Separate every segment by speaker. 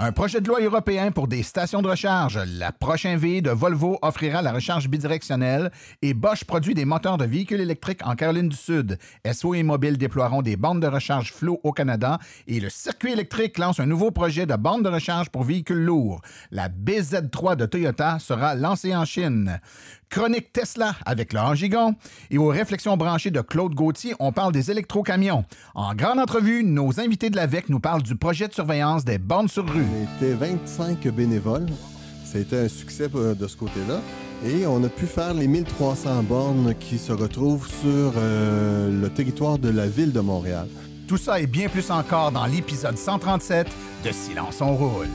Speaker 1: Un projet de loi européen pour des stations de recharge. La prochaine V de Volvo offrira la recharge bidirectionnelle et Bosch produit des moteurs de véhicules électriques en Caroline du Sud. SO et Mobile déploieront des bandes de recharge Flow au Canada et le circuit électrique lance un nouveau projet de bande de recharge pour véhicules lourds. La BZ3 de Toyota sera lancée en Chine. Chronique Tesla avec Laurent Gigon. Et aux réflexions branchées de Claude Gauthier, on parle des électrocamions. En grande entrevue, nos invités de l'AVEC nous parlent du projet de surveillance des bornes sur rue.
Speaker 2: On était 25 bénévoles. C'était un succès euh, de ce côté-là. Et on a pu faire les 1300 bornes qui se retrouvent sur euh, le territoire de la ville de Montréal.
Speaker 1: Tout ça et bien plus encore dans l'épisode 137 de Silence on roule.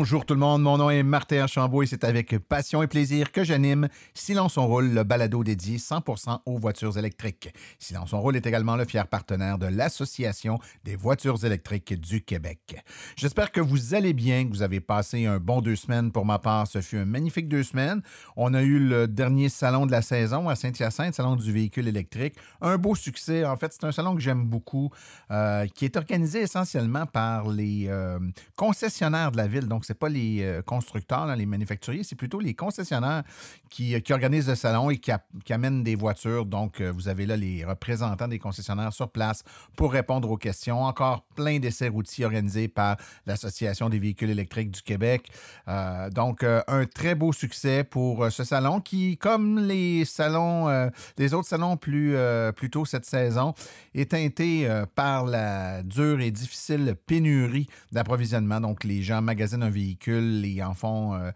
Speaker 1: Bonjour tout le monde, mon nom est Martin Archambault et c'est avec passion et plaisir que j'anime Silence on roule, le balado dédié 100% aux voitures électriques. Silence on roule est également le fier partenaire de l'Association des voitures électriques du Québec. J'espère que vous allez bien, que vous avez passé un bon deux semaines. Pour ma part, ce fut un magnifique deux semaines. On a eu le dernier salon de la saison à Saint-Hyacinthe, salon du véhicule électrique. Un beau succès. En fait, c'est un salon que j'aime beaucoup, euh, qui est organisé essentiellement par les euh, concessionnaires de la ville donc, ce n'est pas les euh, constructeurs, les manufacturiers, c'est plutôt les concessionnaires qui, euh, organisent le salon et qui, amènent des voitures. Donc, euh, vous avez là les représentants des concessionnaires sur place pour répondre aux questions. Encore plein d'essais routiers organisés par l'Association des véhicules électriques du Québec. donc, un très beau succès pour ce salon qui, comme les salons, les autres salons plus, plus tôt cette saison, est teinté par la dure et difficile pénurie d'approvisionnement. Donc, les gens magasinent un véhicule et en font euh,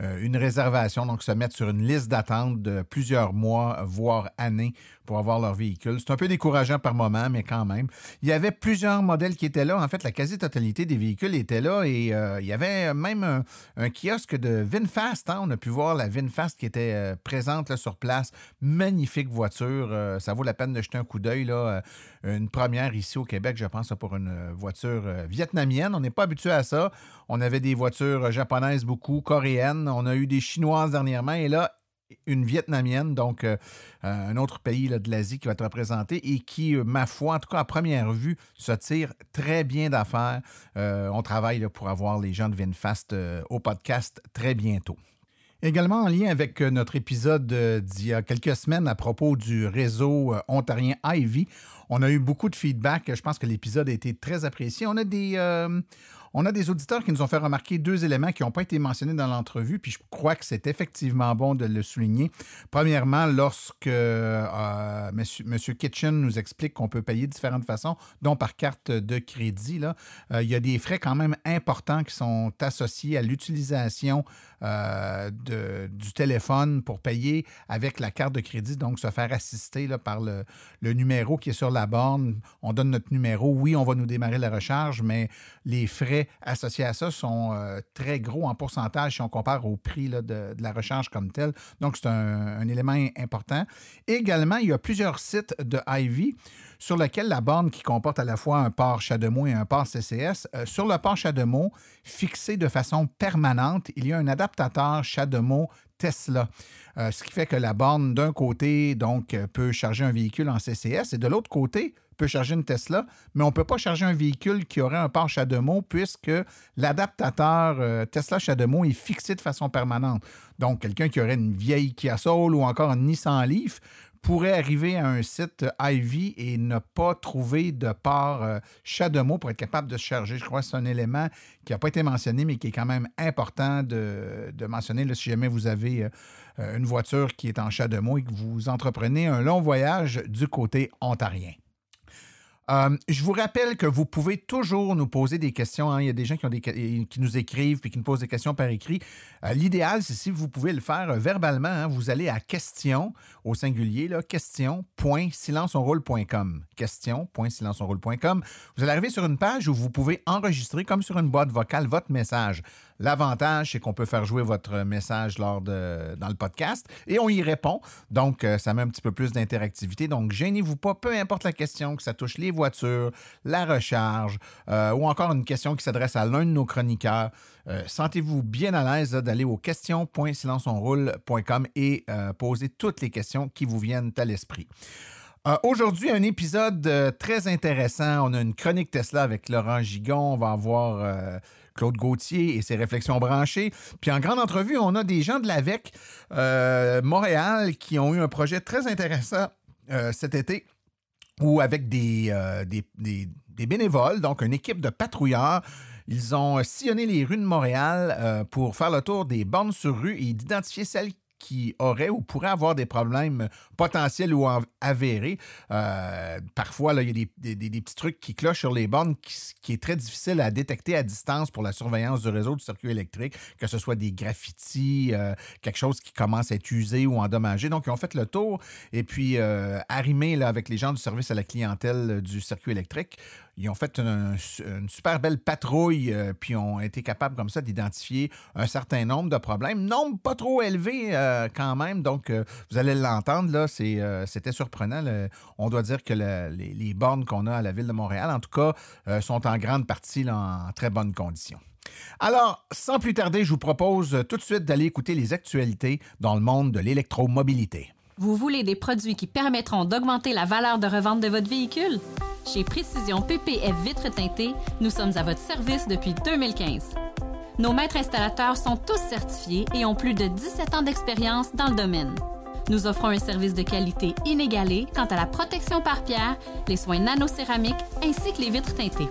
Speaker 1: euh, une réservation, donc se mettre sur une liste d'attente de plusieurs mois, voire années pour avoir leur véhicule. C'est un peu décourageant par moment, mais quand même. Il y avait plusieurs modèles qui étaient là. En fait, la quasi-totalité des véhicules étaient là et euh, il y avait même un, kiosque de VinFast. Hein. On a pu voir la VinFast qui était euh, présente là, sur place. Magnifique voiture. ça vaut la peine de jeter un coup d'œil. une première ici au Québec, je pense, pour une voiture vietnamienne. On n'est pas habitué à ça. On avait des voitures japonaises beaucoup, coréennes. On a eu des Chinoises dernièrement et là, une Vietnamienne, donc euh, euh, un autre pays de l'Asie qui va être représenté et qui, euh, ma foi, en tout cas à première vue, se tire très bien d'affaires. on travaille pour avoir les gens de VinFast au podcast très bientôt. Également en lien avec notre épisode d'il y a quelques semaines à propos du réseau ontarien Ivy, on a eu beaucoup de feedback. Je pense que l'épisode a été très apprécié. On a des, on a des auditeurs qui nous ont fait remarquer deux éléments qui n'ont pas été mentionnés dans l'entrevue, puis je crois que c'est effectivement bon de le souligner. Premièrement, lorsque euh, Monsieur, Kitchen nous explique qu'on peut payer de différentes façons, dont par carte de crédit, euh, il y a des frais quand même importants qui sont associés à l'utilisation euh, du téléphone pour payer avec la carte de crédit, donc se faire assister là, par le, numéro qui est sur la borne. On donne notre numéro, oui, on va nous démarrer la recharge, mais les frais associés à ça sont euh, très gros en pourcentage si on compare au prix de, la recharge comme tel. Donc, c'est un, élément important. Également, il y a plusieurs sites de Ivy sur lesquels la borne qui comporte à la fois un port CHAdeMO et un port CCS, euh, sur le port CHAdeMO, fixé de façon permanente, il y a un adaptateur CHAdeMO Tesla. Euh, ce qui fait que la borne, d'un côté, donc, peut charger un véhicule en CCS et de l'autre côté, peut charger une Tesla, mais on ne peut pas charger un véhicule qui aurait un port CHAdeMO puisque l'adaptateur euh, Tesla CHAdeMO est fixé de façon permanente. Donc, quelqu'un qui aurait une vieille Kia Soul ou encore un Nissan Leaf pourrait arriver à un site Ivy et ne pas trouver de port euh, pour être capable de se charger. Je crois que c'est un élément qui n'a pas été mentionné, mais qui est quand même important de, mentionner si jamais vous avez euh, une voiture qui est en CHAdeMO et que vous entreprenez un long voyage du côté ontarien. Euh, je vous rappelle que vous pouvez toujours nous poser des questions. hein. Il y a des gens qui, nous écrivent puis qui nous posent des questions par écrit. Euh, L'idéal, c'est si vous pouvez le faire euh, verbalement. hein. Vous allez à question au singulier. Question.silenceonroule.com. Vous allez arriver sur une page où vous pouvez enregistrer comme sur une boîte vocale votre message. L'avantage, c'est qu'on peut faire jouer votre message lors de, dans le podcast et on y répond. Donc, euh, ça met un petit peu plus d'interactivité. Donc, gênez-vous pas, peu importe la question, que ça touche les voitures, la recharge euh, ou encore une question qui s'adresse à l'un de nos chroniqueurs. Euh, Sentez-vous bien à l'aise là, d'aller au question.silenceonroule.com et poser toutes les questions qui vous viennent à l'esprit. Aujourd'hui, un épisode très intéressant. On a une chronique Tesla avec Laurent Gigon. On va avoir Claude Gauthier et ses réflexions branchées. Puis en grande entrevue, on a des gens de l'AVEC euh, Montréal qui ont eu un projet très intéressant euh, cet été où avec des, euh, des, bénévoles, donc une équipe de patrouilleurs, ils ont sillonné les rues de Montréal pour faire le tour des bornes sur rue et d'identifier celles qui auraient ou pourraient avoir des problèmes potentiels ou avérés. Euh, parfois, il y a des, des- petits trucs qui clochent sur les bornes qui, est très difficile à détecter à distance pour la surveillance du réseau du circuit électrique, que ce soit des graffitis, euh, quelque chose qui commence à être usé ou endommagé. Donc, ils ont fait le tour et puis euh, arrimé avec les gens du service à la clientèle euh, du circuit électrique. Ils ont fait un- une super belle patrouille, euh, puis ont été capables comme ça d'identifier un certain nombre de problèmes. Nombre pas trop élevé euh, quand même, donc euh, vous allez l'entendre, là, c'était surprenant. on doit dire que le- les, bornes qu'on a à la ville de Montréal, en tout cas, sont en grande partie en très bonnes conditions. Alors, sans plus tarder, je vous propose tout de suite d'aller écouter les actualités dans le monde de l'électromobilité.
Speaker 3: Vous voulez des produits qui permettront d'augmenter la valeur de revente de votre véhicule? Chez Précision PPF Vitres teintées, nous sommes à votre service depuis 2015. Nos maîtres installateurs sont tous certifiés et ont plus de 17 ans d'expérience dans le domaine. Nous offrons un service de qualité inégalé quant à la protection par pierre, les soins nanocéramiques ainsi que les vitres teintées.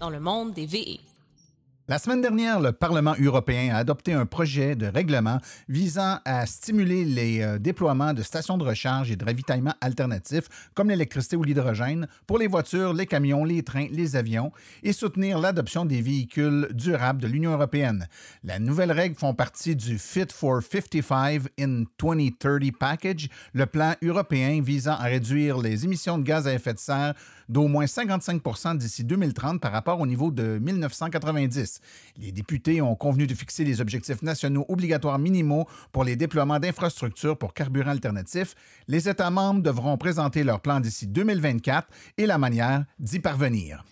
Speaker 4: Dans le monde des VE.
Speaker 1: La semaine dernière, le Parlement européen a adopté un projet de règlement visant à stimuler les euh, déploiements de stations de recharge et de ravitaillement alternatifs comme l'électricité ou l'hydrogène pour les voitures, les camions, les trains, les avions et soutenir l'adoption des véhicules durables de l'Union européenne. Les nouvelles règles font partie du Fit for 55 in 2030 package, le plan européen visant à réduire les émissions de gaz à effet de serre d'au moins 55 d'ici 2030 par rapport au niveau de 1990. Les députés ont convenu de fixer les objectifs nationaux obligatoires minimaux pour les déploiements d'infrastructures pour carburants alternatifs. Les États membres devront présenter leur plan d'ici 2024 et la manière d'y parvenir.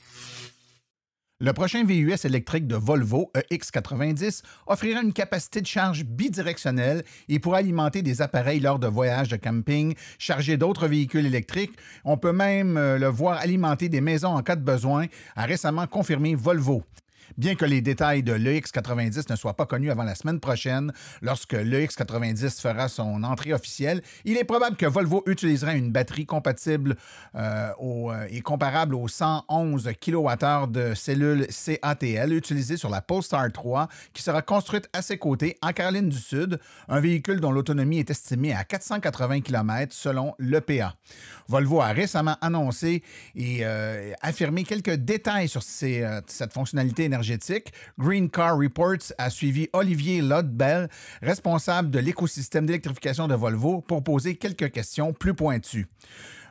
Speaker 1: Le prochain VUS électrique de Volvo E EX90 offrira une capacité de charge bidirectionnelle et pourra alimenter des appareils lors de voyages de camping chargés d'autres véhicules électriques. On peut même euh, le voir alimenter des maisons en cas de besoin, a récemment confirmé Volvo. Bien que les détails de l'EX90 ne soient pas connus avant la semaine prochaine, lorsque l'EX90 fera son entrée officielle, il est probable que Volvo utilisera une batterie compatible euh, euh, et comparable aux 111 kWh de cellules CATL utilisées sur la Polestar 3, qui sera construite à ses côtés en Caroline du Sud, un véhicule dont l'autonomie est estimée à 480 km selon l'EPA. Volvo a récemment annoncé et euh, affirmé quelques détails sur euh, cette fonctionnalité énergétique. Green Car Reports a suivi Olivier Lodbell, responsable de l'écosystème d'électrification de Volvo, pour poser quelques questions plus pointues.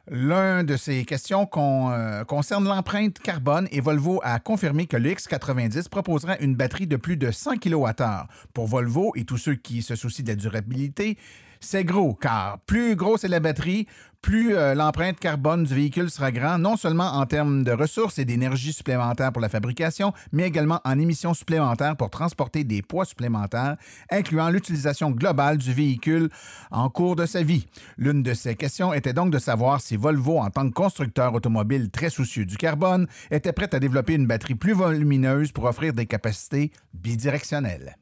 Speaker 1: L'un de ces questions euh, concerne l'empreinte carbone et Volvo a confirmé que le X90 proposera une batterie de plus de 100 kWh. Pour Volvo et tous ceux qui se soucient de la durabilité, c'est gros, car plus grosse est la batterie, plus euh, l'empreinte carbone du véhicule sera grand, non seulement en termes de ressources et d'énergie supplémentaire pour la fabrication, mais également en émissions supplémentaires pour transporter des poids supplémentaires, incluant l'utilisation globale du véhicule en cours de sa vie. L'une de ces questions était donc de savoir si Volvo, en tant que constructeur automobile très soucieux du carbone, était prête à développer une batterie plus volumineuse pour offrir des capacités bidirectionnelles.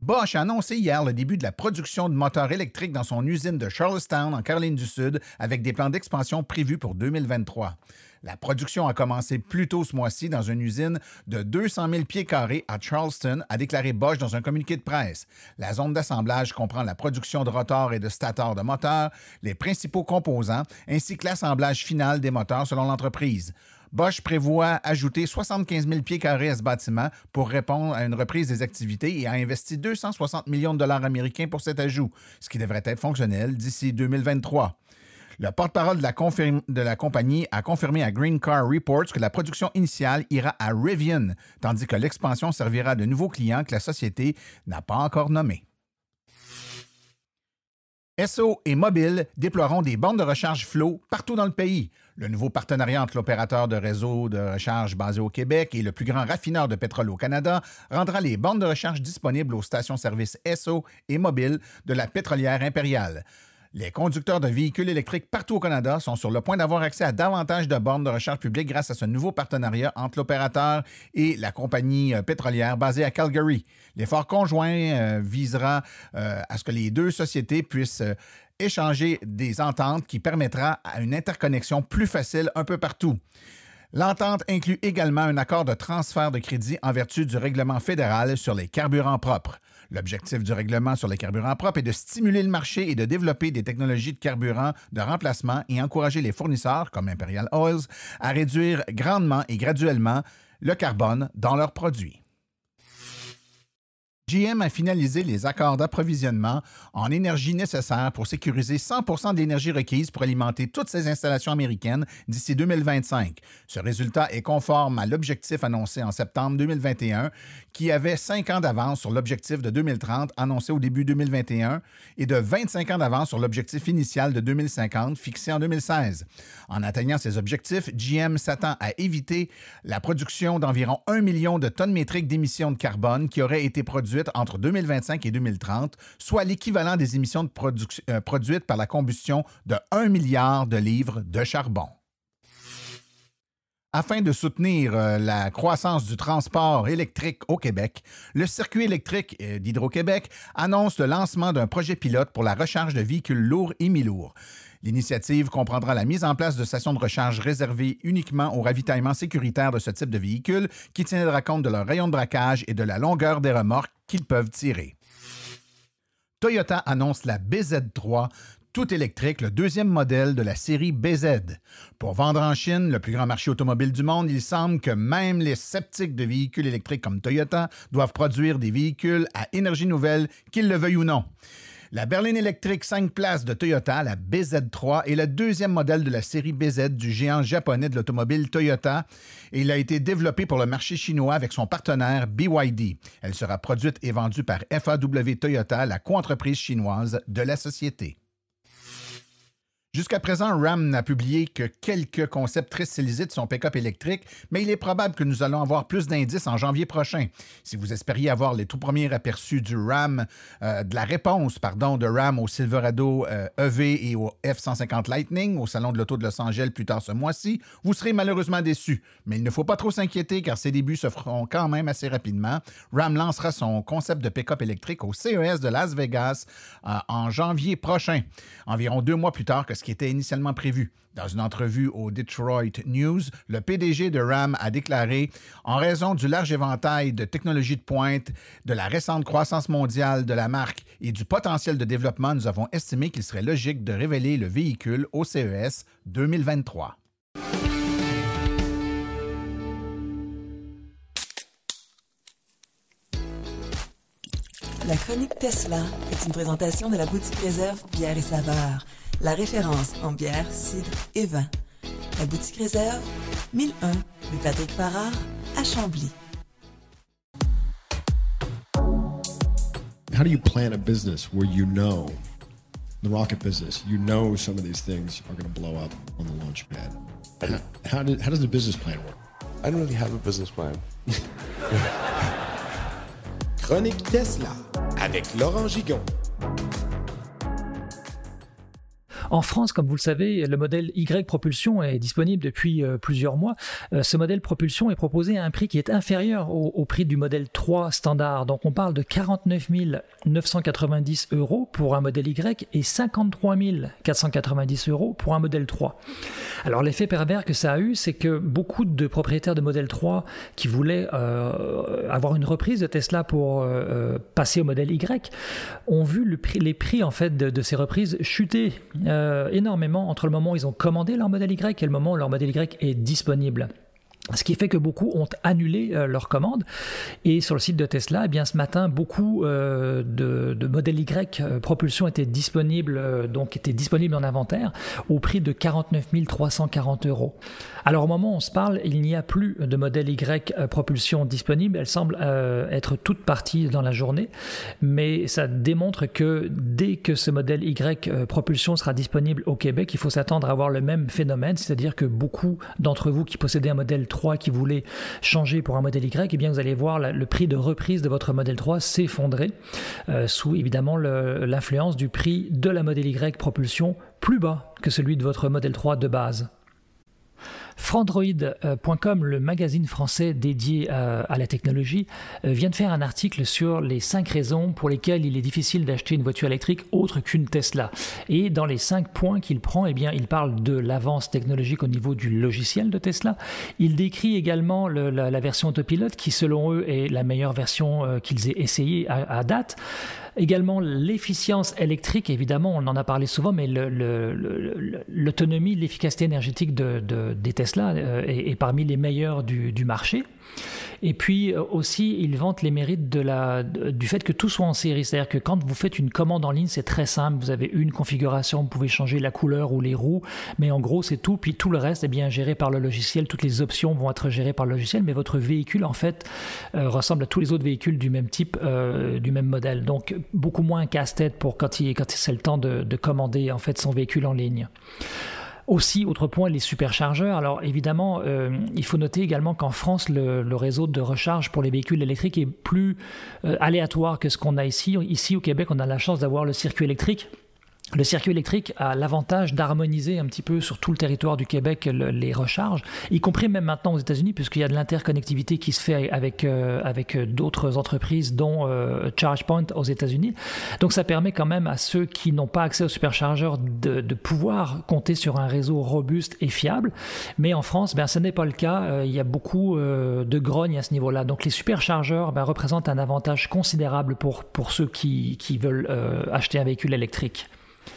Speaker 1: Bosch a annoncé hier le début de la production de moteurs électriques dans son usine de Charlestown, en Caroline du Sud, avec des plans d'expansion prévus pour 2023. La production a commencé plus tôt ce mois-ci dans une usine de 200 000 pieds carrés à Charleston, a déclaré Bosch dans un communiqué de presse. La zone d'assemblage comprend la production de rotors et de stators de moteurs, les principaux composants, ainsi que l'assemblage final des moteurs selon l'entreprise. Bosch prévoit ajouter 75 000 pieds carrés à ce bâtiment pour répondre à une reprise des activités et a investi 260 millions de dollars américains pour cet ajout, ce qui devrait être fonctionnel d'ici 2023. Le porte-parole de, la confirme- de la compagnie a confirmé à Green Car Reports que la production initiale ira à Rivian, tandis que l'expansion servira de nouveaux clients que la société n'a pas encore nommés. SO et Mobile déploieront des bornes de recharge Flow partout dans le pays. Le nouveau partenariat entre l'opérateur de réseau de recharge basé au Québec et le plus grand raffineur de pétrole au Canada rendra les bornes de recharge disponibles aux stations-service SO et Mobile de la pétrolière impériale. Les conducteurs de véhicules électriques partout au Canada sont sur le point d'avoir accès à davantage de bornes de recharge publique grâce à ce nouveau partenariat entre l'opérateur et la compagnie euh, pétrolière basée à Calgary. L'effort conjoint euh, visera euh, à ce que les deux sociétés puissent échanger des ententes qui permettra une interconnexion plus facile un peu partout. L'entente inclut également un accord de transfert de crédit en vertu du règlement fédéral sur les carburants propres. L'objectif du règlement sur les carburants propres est de stimuler le marché et de développer des technologies de carburant de remplacement et encourager les fournisseurs, comme Imperial Oils, à réduire grandement et graduellement le carbone dans leurs produits. GM a finalisé les accords d'approvisionnement en énergie nécessaire pour sécuriser 100% de l'énergie requise pour alimenter toutes ses installations américaines d'ici 2025. Ce résultat est conforme à l'objectif annoncé en septembre 2021, qui avait 5 ans d'avance sur l'objectif de 2030 annoncé au début 2021 et de 25 ans d'avance sur l'objectif initial de 2050 fixé en 2016. En atteignant ces objectifs, GM s'attend à éviter la production d'environ 1 million de tonnes métriques d'émissions de carbone qui auraient été produites entre 2025 et 2030, soit l'équivalent des émissions euh, produites par la combustion de 1 milliard de livres de charbon. Afin de soutenir euh, la croissance du transport électrique au Québec, le circuit électrique euh, d'Hydro-Québec annonce le lancement d'un projet pilote pour la recharge de véhicules lourds et mi-lourds. L'initiative comprendra la mise en place de stations de recharge réservées uniquement au ravitaillement sécuritaire de ce type de véhicules qui tiendra compte de leur rayon de braquage et de la longueur des remorques qu'ils peuvent tirer. Toyota annonce la BZ3, tout électrique, le deuxième modèle de la série BZ. Pour vendre en Chine, le plus grand marché automobile du monde, il semble que même les sceptiques de véhicules électriques comme Toyota doivent produire des véhicules à énergie nouvelle, qu'ils le veuillent ou non. La berline électrique 5 places de Toyota, la BZ3, est le deuxième modèle de la série BZ du géant japonais de l'automobile Toyota et il a été développé pour le marché chinois avec son partenaire BYD. Elle sera produite et vendue par FAW Toyota, la co-entreprise chinoise de la société. Jusqu'à présent, Ram n'a publié que quelques concepts très stylisés de son pick-up électrique, mais il est probable que nous allons avoir plus d'indices en janvier prochain. Si vous espériez avoir les tout premiers aperçus du Ram, euh, de la réponse, pardon, de Ram au Silverado euh, EV et au F-150 Lightning au Salon de l'Auto de Los Angeles plus tard ce mois-ci, vous serez malheureusement déçus. Mais il ne faut pas trop s'inquiéter car ses débuts se feront quand même assez rapidement. Ram lancera son concept de pick-up électrique au CES de Las Vegas euh, en janvier prochain, environ deux mois plus tard que ce qui était initialement prévu. Dans une entrevue au Detroit News, le PDG de RAM a déclaré En raison du large éventail de technologies de pointe, de la récente croissance mondiale de la marque et du potentiel de développement, nous avons estimé qu'il serait logique de révéler le véhicule au CES 2023.
Speaker 5: La chronique Tesla est une présentation de la boutique réserve bière et saveurs. La référence en bière, cidre et vin. La boutique réserve 1001 rue Patrick Farrar à Chambly.
Speaker 6: How do you plan a business where you know the rocket business, you know some of these things are going to blow up on the launch pad? How, how, did, how does the business plan work?
Speaker 7: I don't really have a business plan.
Speaker 8: Chronique Tesla avec Laurent Gigon.
Speaker 9: En France, comme vous le savez, le modèle Y propulsion est disponible depuis euh, plusieurs mois. Euh, ce modèle propulsion est proposé à un prix qui est inférieur au, prix du modèle 3 standard. Donc on parle de 49 990 euros pour un modèle Y et 53 490 euros pour un modèle 3. Alors l'effet pervers que ça a eu, c'est que beaucoup de propriétaires de modèle 3 qui voulaient euh, avoir une reprise de Tesla pour passer au modèle Y ont vu les prix en fait de, ces reprises chuter. Énormément entre le moment où ils ont commandé leur modèle Y et le moment où leur modèle Y est disponible. Ce qui fait que beaucoup ont annulé euh, leur commande. Et sur le site de Tesla, eh bien, ce matin, beaucoup euh, de, de, modèles Y euh, propulsion donc étaient disponibles en inventaire au prix de 49 340 euros. Alors au moment où on se parle, il n'y a plus de modèle Y propulsion disponible. Elle semble être toute partie dans la journée, mais ça démontre que dès que ce modèle Y propulsion sera disponible au Québec, il faut s'attendre à avoir le même phénomène, c'est-à-dire que beaucoup d'entre vous qui possédez un modèle 3 qui voulait changer pour un modèle Y, eh bien vous allez voir le prix de reprise de votre modèle 3 s'effondrer euh, sous évidemment l'influence du prix de la modèle Y propulsion plus bas que celui de votre modèle 3 de base. Frandroid.com, le magazine français dédié euh, à la technologie, euh, vient de faire un article sur les cinq raisons pour lesquelles il est difficile d'acheter une voiture électrique autre qu'une Tesla. Et dans les cinq points qu'il prend, eh bien, il parle de l'avance technologique au niveau du logiciel de Tesla. Il décrit également la, version autopilote qui, selon eux, est la meilleure version euh, qu'ils aient essayée à date. Également l'efficience électrique, évidemment, on en a parlé souvent, mais l'autonomie, l'efficacité énergétique de, des Tesla euh, est, parmi les meilleures du marché. Et puis euh, aussi, ils vantent les mérites de la, du fait que tout soit en série. C'est-à-dire que quand vous faites une commande en ligne, c'est très simple. Vous avez une configuration, vous pouvez changer la couleur ou les roues, mais en gros, c'est tout. Puis tout le reste est bien géré par le logiciel. Toutes les options vont être gérées par le logiciel, mais votre véhicule, en fait, euh, ressemble à tous les autres véhicules du même type, euh, du même modèle. Donc, beaucoup moins casse-tête pour quand, il, quand c'est le temps de, de commander, en fait, son véhicule en ligne. Aussi, autre point, les superchargeurs. Alors évidemment, euh, il faut noter également qu'en France, le, réseau de recharge pour les véhicules électriques est plus euh, aléatoire que ce qu'on a ici. Ici au Québec, on a la chance d'avoir le circuit électrique le circuit électrique a l'avantage d'harmoniser un petit peu sur tout le territoire du Québec les recharges, y compris même maintenant aux États-Unis, puisqu'il y a de l'interconnectivité qui se fait avec, euh, avec d'autres entreprises, dont euh, ChargePoint aux États-Unis. Donc ça permet quand même à ceux qui n'ont pas accès aux superchargeurs de, de, pouvoir compter sur un réseau robuste et fiable. Mais en France, ben, ce n'est pas le cas. Euh, il y a beaucoup de grogne à ce niveau-là. Donc les superchargeurs ben, représentent un avantage considérable pour, pour ceux qui, qui veulent acheter un véhicule électrique.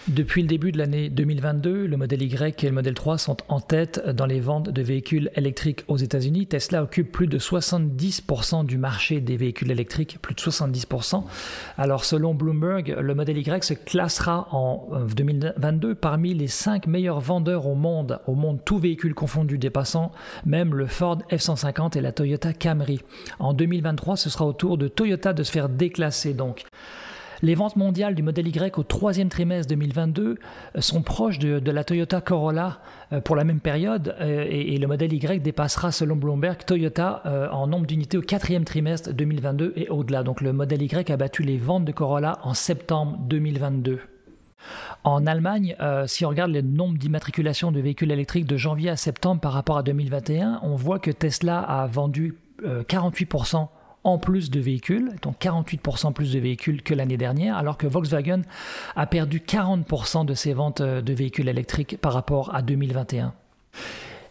Speaker 9: Depuis le début de l'année 2022, le modèle Y et le modèle 3 sont en tête dans les ventes de véhicules électriques aux États-Unis. Tesla occupe plus de 70% du marché des véhicules électriques, plus de 70%. Alors selon Bloomberg, le modèle Y se classera en 2022 parmi les 5 meilleurs vendeurs au monde, au monde tous véhicules confondus dépassant même le Ford F-150 et la Toyota Camry. En 2023, ce sera au tour de Toyota de se faire déclasser donc. Les ventes mondiales du modèle Y au troisième trimestre 2022 euh, sont proches de, la Toyota Corolla euh, pour la même période euh, et, le modèle Y dépassera selon Bloomberg Toyota en nombre d'unités au quatrième trimestre 2022 et au-delà. Donc le modèle Y a battu les ventes de Corolla en septembre 2022. En Allemagne, si on regarde le nombre d'immatriculations de véhicules électriques de janvier à septembre par rapport à 2021, on voit que Tesla a vendu 48% en plus de véhicules, donc 48% plus de véhicules que l'année dernière, alors que Volkswagen a perdu 40% de ses ventes euh, de véhicules électriques par rapport à 2021.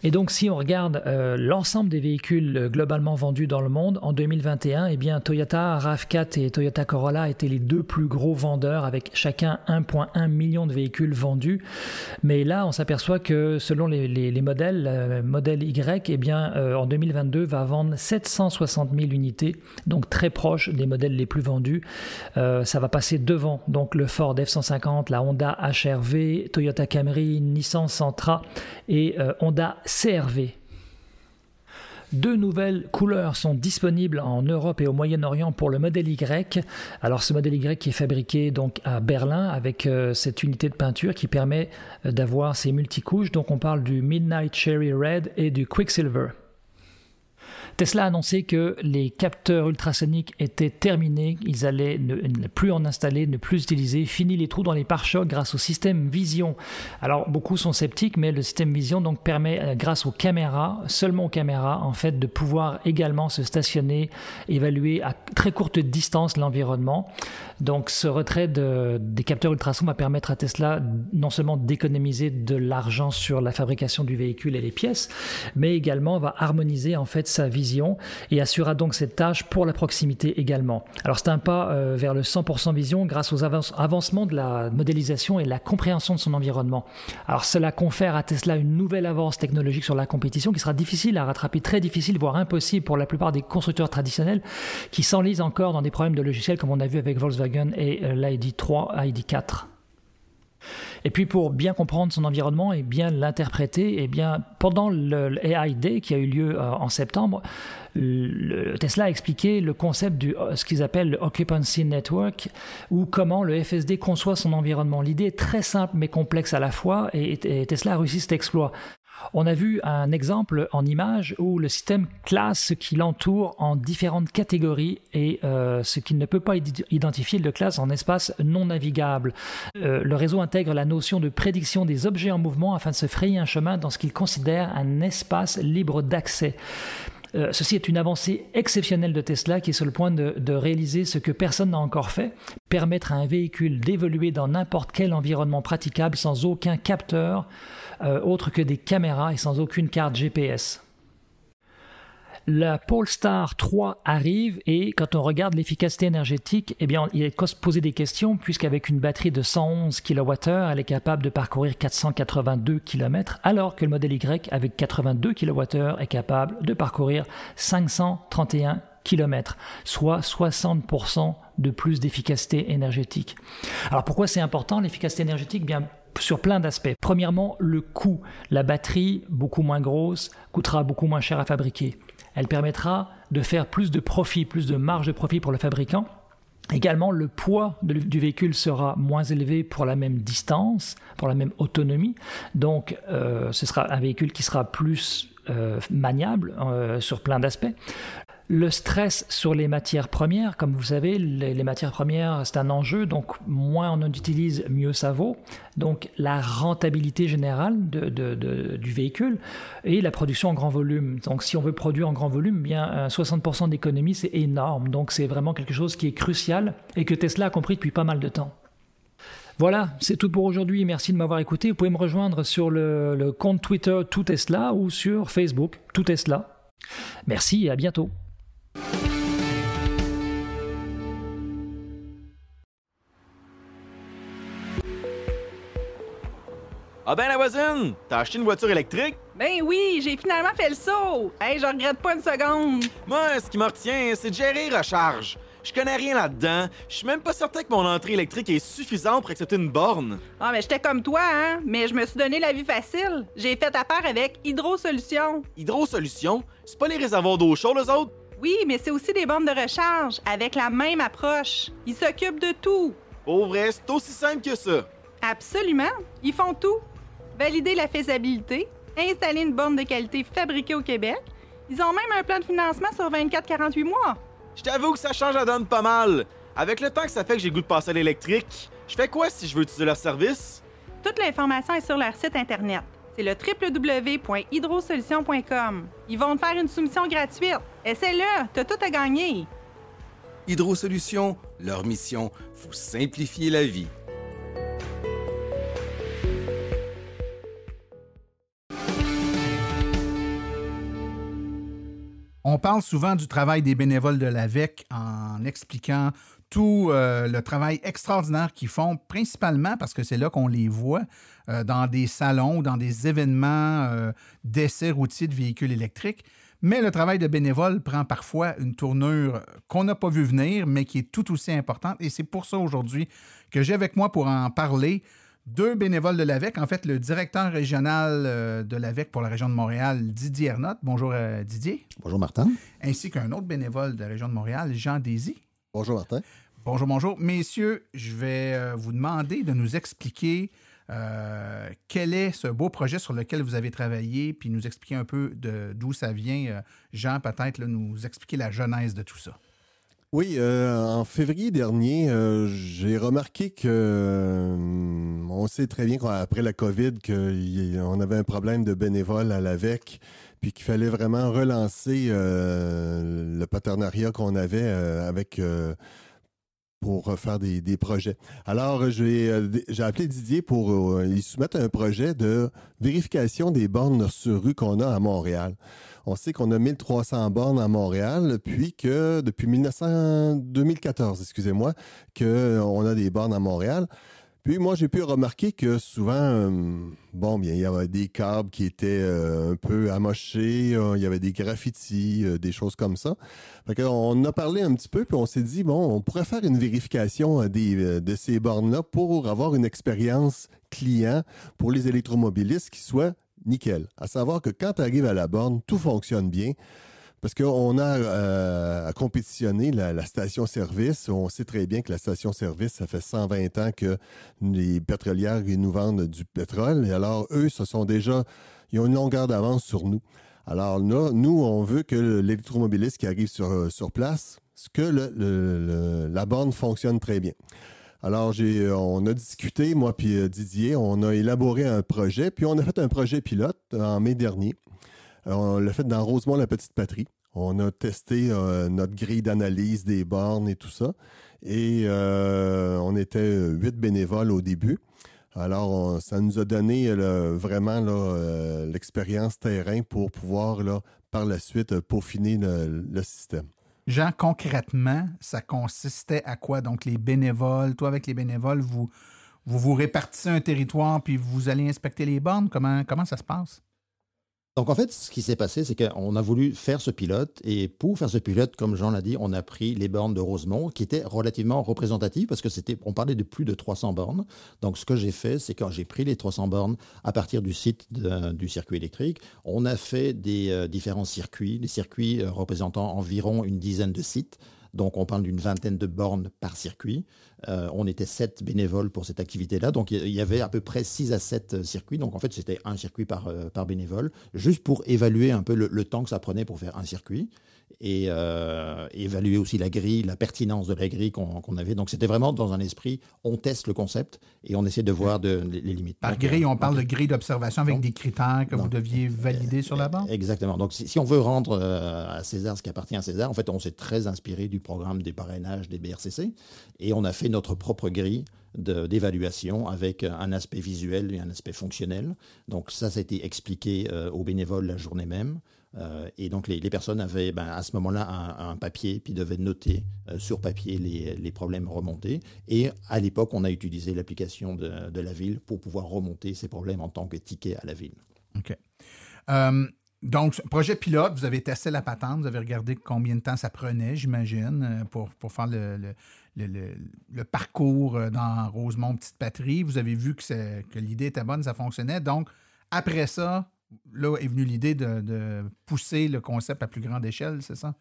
Speaker 9: Et donc, si on regarde euh, l'ensemble des véhicules euh, globalement vendus dans le monde en 2021, eh bien, Toyota RAV4 et Toyota Corolla étaient les deux plus gros vendeurs avec chacun 1,1 million de véhicules vendus. Mais là, on s'aperçoit que selon les, les, modèles, le modèle Y, eh bien, euh, en 2022, va vendre 760 000 unités, donc très proche des modèles les plus vendus. ça va passer devant donc le Ford F-150, la Honda HRV, Toyota Camry, Nissan Sentra et Honda CRV. Deux nouvelles couleurs sont disponibles en Europe et au Moyen-Orient pour le modèle Y. Alors ce modèle Y est fabriqué donc à Berlin avec euh, cette unité de peinture qui permet euh, d'avoir ces multicouches. Donc on parle du Midnight Cherry Red et du Quicksilver. Tesla a annoncé que les capteurs ultrasoniques étaient terminés, ils allaient ne, plus en installer, ne plus utiliser, fini les trous dans les pare-chocs grâce au système Vision. Alors beaucoup sont sceptiques, mais le système Vision permet, euh, grâce aux caméras, seulement aux caméras, en fait, de pouvoir également se stationner, évaluer à très courte distance l'environnement. Donc ce retrait des capteurs ultrasons va permettre à Tesla non seulement d'économiser de l'argent sur la fabrication du véhicule et les pièces, mais également va harmoniser en fait sa vision et assurera donc cette tâche pour la proximité également. Alors c'est un pas euh, vers le 100% vision grâce aux avancements de la modélisation et la compréhension de son environnement. Alors cela confère à Tesla une nouvelle avance technologique sur la compétition qui sera difficile à rattraper, très difficile, voire impossible pour la plupart des constructeurs traditionnels qui s'enlisent encore dans des problèmes de logiciels comme on a vu avec Volkswagen et euh, l'ID3, ID4. Et puis pour bien comprendre son environnement et bien l'interpréter, et eh bien pendant le, AI Day qui a eu lieu euh, en septembre, Tesla a expliqué le concept du euh, ce qu'ils appellent le Occupancy Network ou comment le FSD conçoit son environnement. L'idée est très simple mais complexe à la fois et Tesla a réussi cet exploit. On a vu un exemple en image où le système classe ce qui l'entoure en différentes catégories et euh, ce qui ne peut pas identifier le classe en espace non navigable. Euh, le réseau intègre la notion de prédiction des objets en mouvement afin de se frayer un chemin dans ce qu'il considère un espace libre d'accès. Euh, ceci est une avancée exceptionnelle de Tesla qui est sur le point de réaliser ce que personne n'a encore fait, permettre à un véhicule d'évoluer dans n'importe quel environnement praticable sans aucun capteur euh, autre que des caméras et sans aucune carte GPS. La Polestar 3 arrive et quand on regarde l'efficacité énergétique, eh bien, il est poser des questions puisqu'avec une batterie de 111 kWh, elle est capable de parcourir 482 km alors que le modèle Y avec 82 kWh est capable de parcourir 531 km, soit 60% de plus d'efficacité énergétique. Alors pourquoi c'est important l'efficacité énergétique? Bien sur plein d'aspects. Premièrement, le coût. La batterie, beaucoup moins grosse, coûtera beaucoup moins cher à fabriquer. Elle permettra de faire plus de profit, plus de marge de profit pour le fabricant. Également, le poids du véhicule sera moins élevé pour la même distance, pour la même autonomie. Donc, euh, ce sera un véhicule qui sera plus euh, maniable euh, sur plein d'aspects. Le stress sur les matières premières, comme vous savez, les, matières premières, c'est un enjeu, donc moins on en utilise, mieux ça vaut. Donc la rentabilité générale du véhicule et la production en grand volume. Donc si on veut produire en grand volume, bien 60% d'économie, c'est énorme. Donc c'est vraiment quelque chose qui est crucial et que Tesla a compris depuis pas mal de temps. Voilà, c'est tout pour aujourd'hui. Merci de m'avoir écouté. Vous pouvez me rejoindre sur le, le compte Twitter Tout Tesla ou sur Facebook Tout Tesla. Merci et à bientôt.
Speaker 10: Ah ben la voisine, t'as acheté une voiture électrique?
Speaker 11: Ben oui, j'ai finalement fait le saut. Hey, je regrette pas une seconde.
Speaker 10: Moi, ce qui me retient, c'est de gérer recharge. Je connais rien là-dedans. Je suis même pas certain que mon entrée électrique est suffisante pour accepter une borne.
Speaker 11: Ah, mais j'étais comme toi, hein? Mais je me suis donné la vie facile. J'ai fait affaire avec Hydro Solutions.
Speaker 10: Hydro Solutions? C'est pas les réservoirs d'eau chaude, les autres?
Speaker 11: Oui, mais c'est aussi des bornes de recharge avec la même approche. Ils s'occupent de tout.
Speaker 10: Au vrai, c'est aussi simple que ça.
Speaker 11: Absolument. Ils font tout valider la faisabilité, installer une borne de qualité fabriquée au Québec. Ils ont même un plan de financement sur 24-48 mois.
Speaker 10: Je t'avoue que ça change la donne pas mal. Avec le temps que ça fait que j'ai goût de passer à l'électrique, je fais quoi si je veux utiliser leur service?
Speaker 11: Toute l'information est sur leur site Internet. C'est le www.hydrosolution.com. Ils vont te faire une soumission gratuite. Essaie-le, t'as tout à gagner.
Speaker 8: Hydrosolution, leur mission, vous simplifier la vie.
Speaker 1: On parle souvent du travail des bénévoles de l'AVEC en expliquant tout euh, le travail extraordinaire qu'ils font, principalement parce que c'est là qu'on les voit euh, dans des salons, dans des événements euh, d'essais routiers de véhicules électriques. Mais le travail de bénévole prend parfois une tournure qu'on n'a pas vu venir, mais qui est tout aussi importante. Et c'est pour ça aujourd'hui que j'ai avec moi pour en parler deux bénévoles de l'AVEC. En fait, le directeur régional de l'AVEC pour la région de Montréal, Didier Ernotte. Bonjour Didier.
Speaker 12: Bonjour Martin.
Speaker 1: Ainsi qu'un autre bénévole de la région de Montréal, Jean Désy.
Speaker 2: Bonjour Martin.
Speaker 1: Bonjour, bonjour. Messieurs, je vais euh, vous demander de nous expliquer euh, quel est ce beau projet sur lequel vous avez travaillé, puis nous expliquer un peu d'où ça vient. Euh, Jean, peut-être nous expliquer la genèse de tout ça.
Speaker 2: Oui, en février dernier, j'ai remarqué que on sait très bien qu'après la COVID, qu'on avait un problème de bénévoles à l'AVEC, puis qu'il fallait vraiment relancer le partenariat qu'on avait avec pour faire des, des projets. Alors, j'ai euh, appelé Didier pour euh, y soumettre un projet de vérification des bornes sur rue qu'on a à Montréal. On sait qu'on a 1300 bornes à Montréal, puis que depuis 1900, 2014, excusez-moi, qu'on a des bornes à Montréal. Puis moi, j'ai pu remarquer que souvent, euh, bon, bien, il y avait des câbles qui étaient euh, un peu amochés, euh, il y avait des graffitis, des choses comme ça. Fait on a parlé un petit peu, puis on s'est dit, bon, on pourrait faire une vérification des, de ces bornes-là pour avoir une expérience client pour les électromobilistes qui soit nickel. À savoir que quand tu arrives à la borne, tout fonctionne bien. Parce qu'on a euh, à compétitionner la, station-service. On sait très bien que la station-service, ça fait 120 ans que les pétrolières nous vendent du pétrole. Et alors, eux, ce sont déjà, ils ont une longueur d'avance sur nous. Alors nous, on veut que l'électromobiliste qui arrive sur, sur place, que la borne fonctionne très bien. Alors, j'ai, on a discuté, moi puis euh, Didier, on a élaboré un projet, puis on a fait un projet pilote en mai dernier. Euh, on l'a fait dans Rosemont, la petite patrie. On a testé euh, notre grille d'analyse des bornes et tout ça. Et euh, on était huit bénévoles au début. Alors, ça nous a donné vraiment l'expérience terrain pour pouvoir par la suite peaufiner le, système.
Speaker 1: Jean, concrètement, ça consistait à quoi? Donc, les bénévoles, toi avec les bénévoles, vous vous, répartissez un territoire puis vous allez inspecter les bornes? Comment ça se passe?
Speaker 12: Donc, en fait, ce qui s'est passé, c'est qu'on a voulu faire ce pilote. Et pour faire ce pilote, comme Jean l'a dit, on a pris les bornes de Rosemont, qui étaient relativement représentatives parce que c'était, on parlait de plus de 300 bornes. Donc, ce que j'ai fait, c'est quand j'ai pris les 300 bornes à partir du site du circuit électrique, on a fait des euh, différents circuits, des circuits euh, représentant environ une dizaine de sites. Donc, on parle d'une vingtaine de bornes par circuit. Euh, on était sept bénévoles pour cette activité-là. Donc, il y avait à peu près six à sept euh, circuits. Donc, en fait, c'était un circuit par, euh, par bénévole, juste pour évaluer un peu le, temps que ça prenait pour faire un circuit et évaluer aussi la grille, la pertinence de la grille qu'on avait. Donc, c'était vraiment dans un esprit, on teste le concept et on essaie de voir de, les, limites.
Speaker 1: Par grille, on parle de grille d'observation avec des critères que vous deviez valider sur la bande?
Speaker 12: Exactement. Donc, si, on veut rendre à César ce qui appartient à César, en fait, on s'est très inspiré du programme des parrainages des BRCC et on a fait notre propre grille d'évaluation avec un aspect visuel et un aspect fonctionnel. Donc ça, ça a été expliqué euh, aux bénévoles la journée même. Euh, et donc les, personnes avaient ben, à ce moment-là un, papier, puis devaient noter euh, sur papier les, problèmes remontés. Et à l'époque, on a utilisé l'application de, la ville pour pouvoir remonter ces problèmes en tant que ticket à la ville.
Speaker 1: OK. Donc, projet pilote, vous avez testé la patente, vous avez regardé combien de temps ça prenait, j'imagine, pour, pour faire le, le, parcours euh, dans Rosemont Petite Patrie. Vous avez vu que, que l'idée était bonne, ça fonctionnait. Donc, après ça, là est venue l'idée de, de, pousser le concept à plus grande échelle, c'est ça?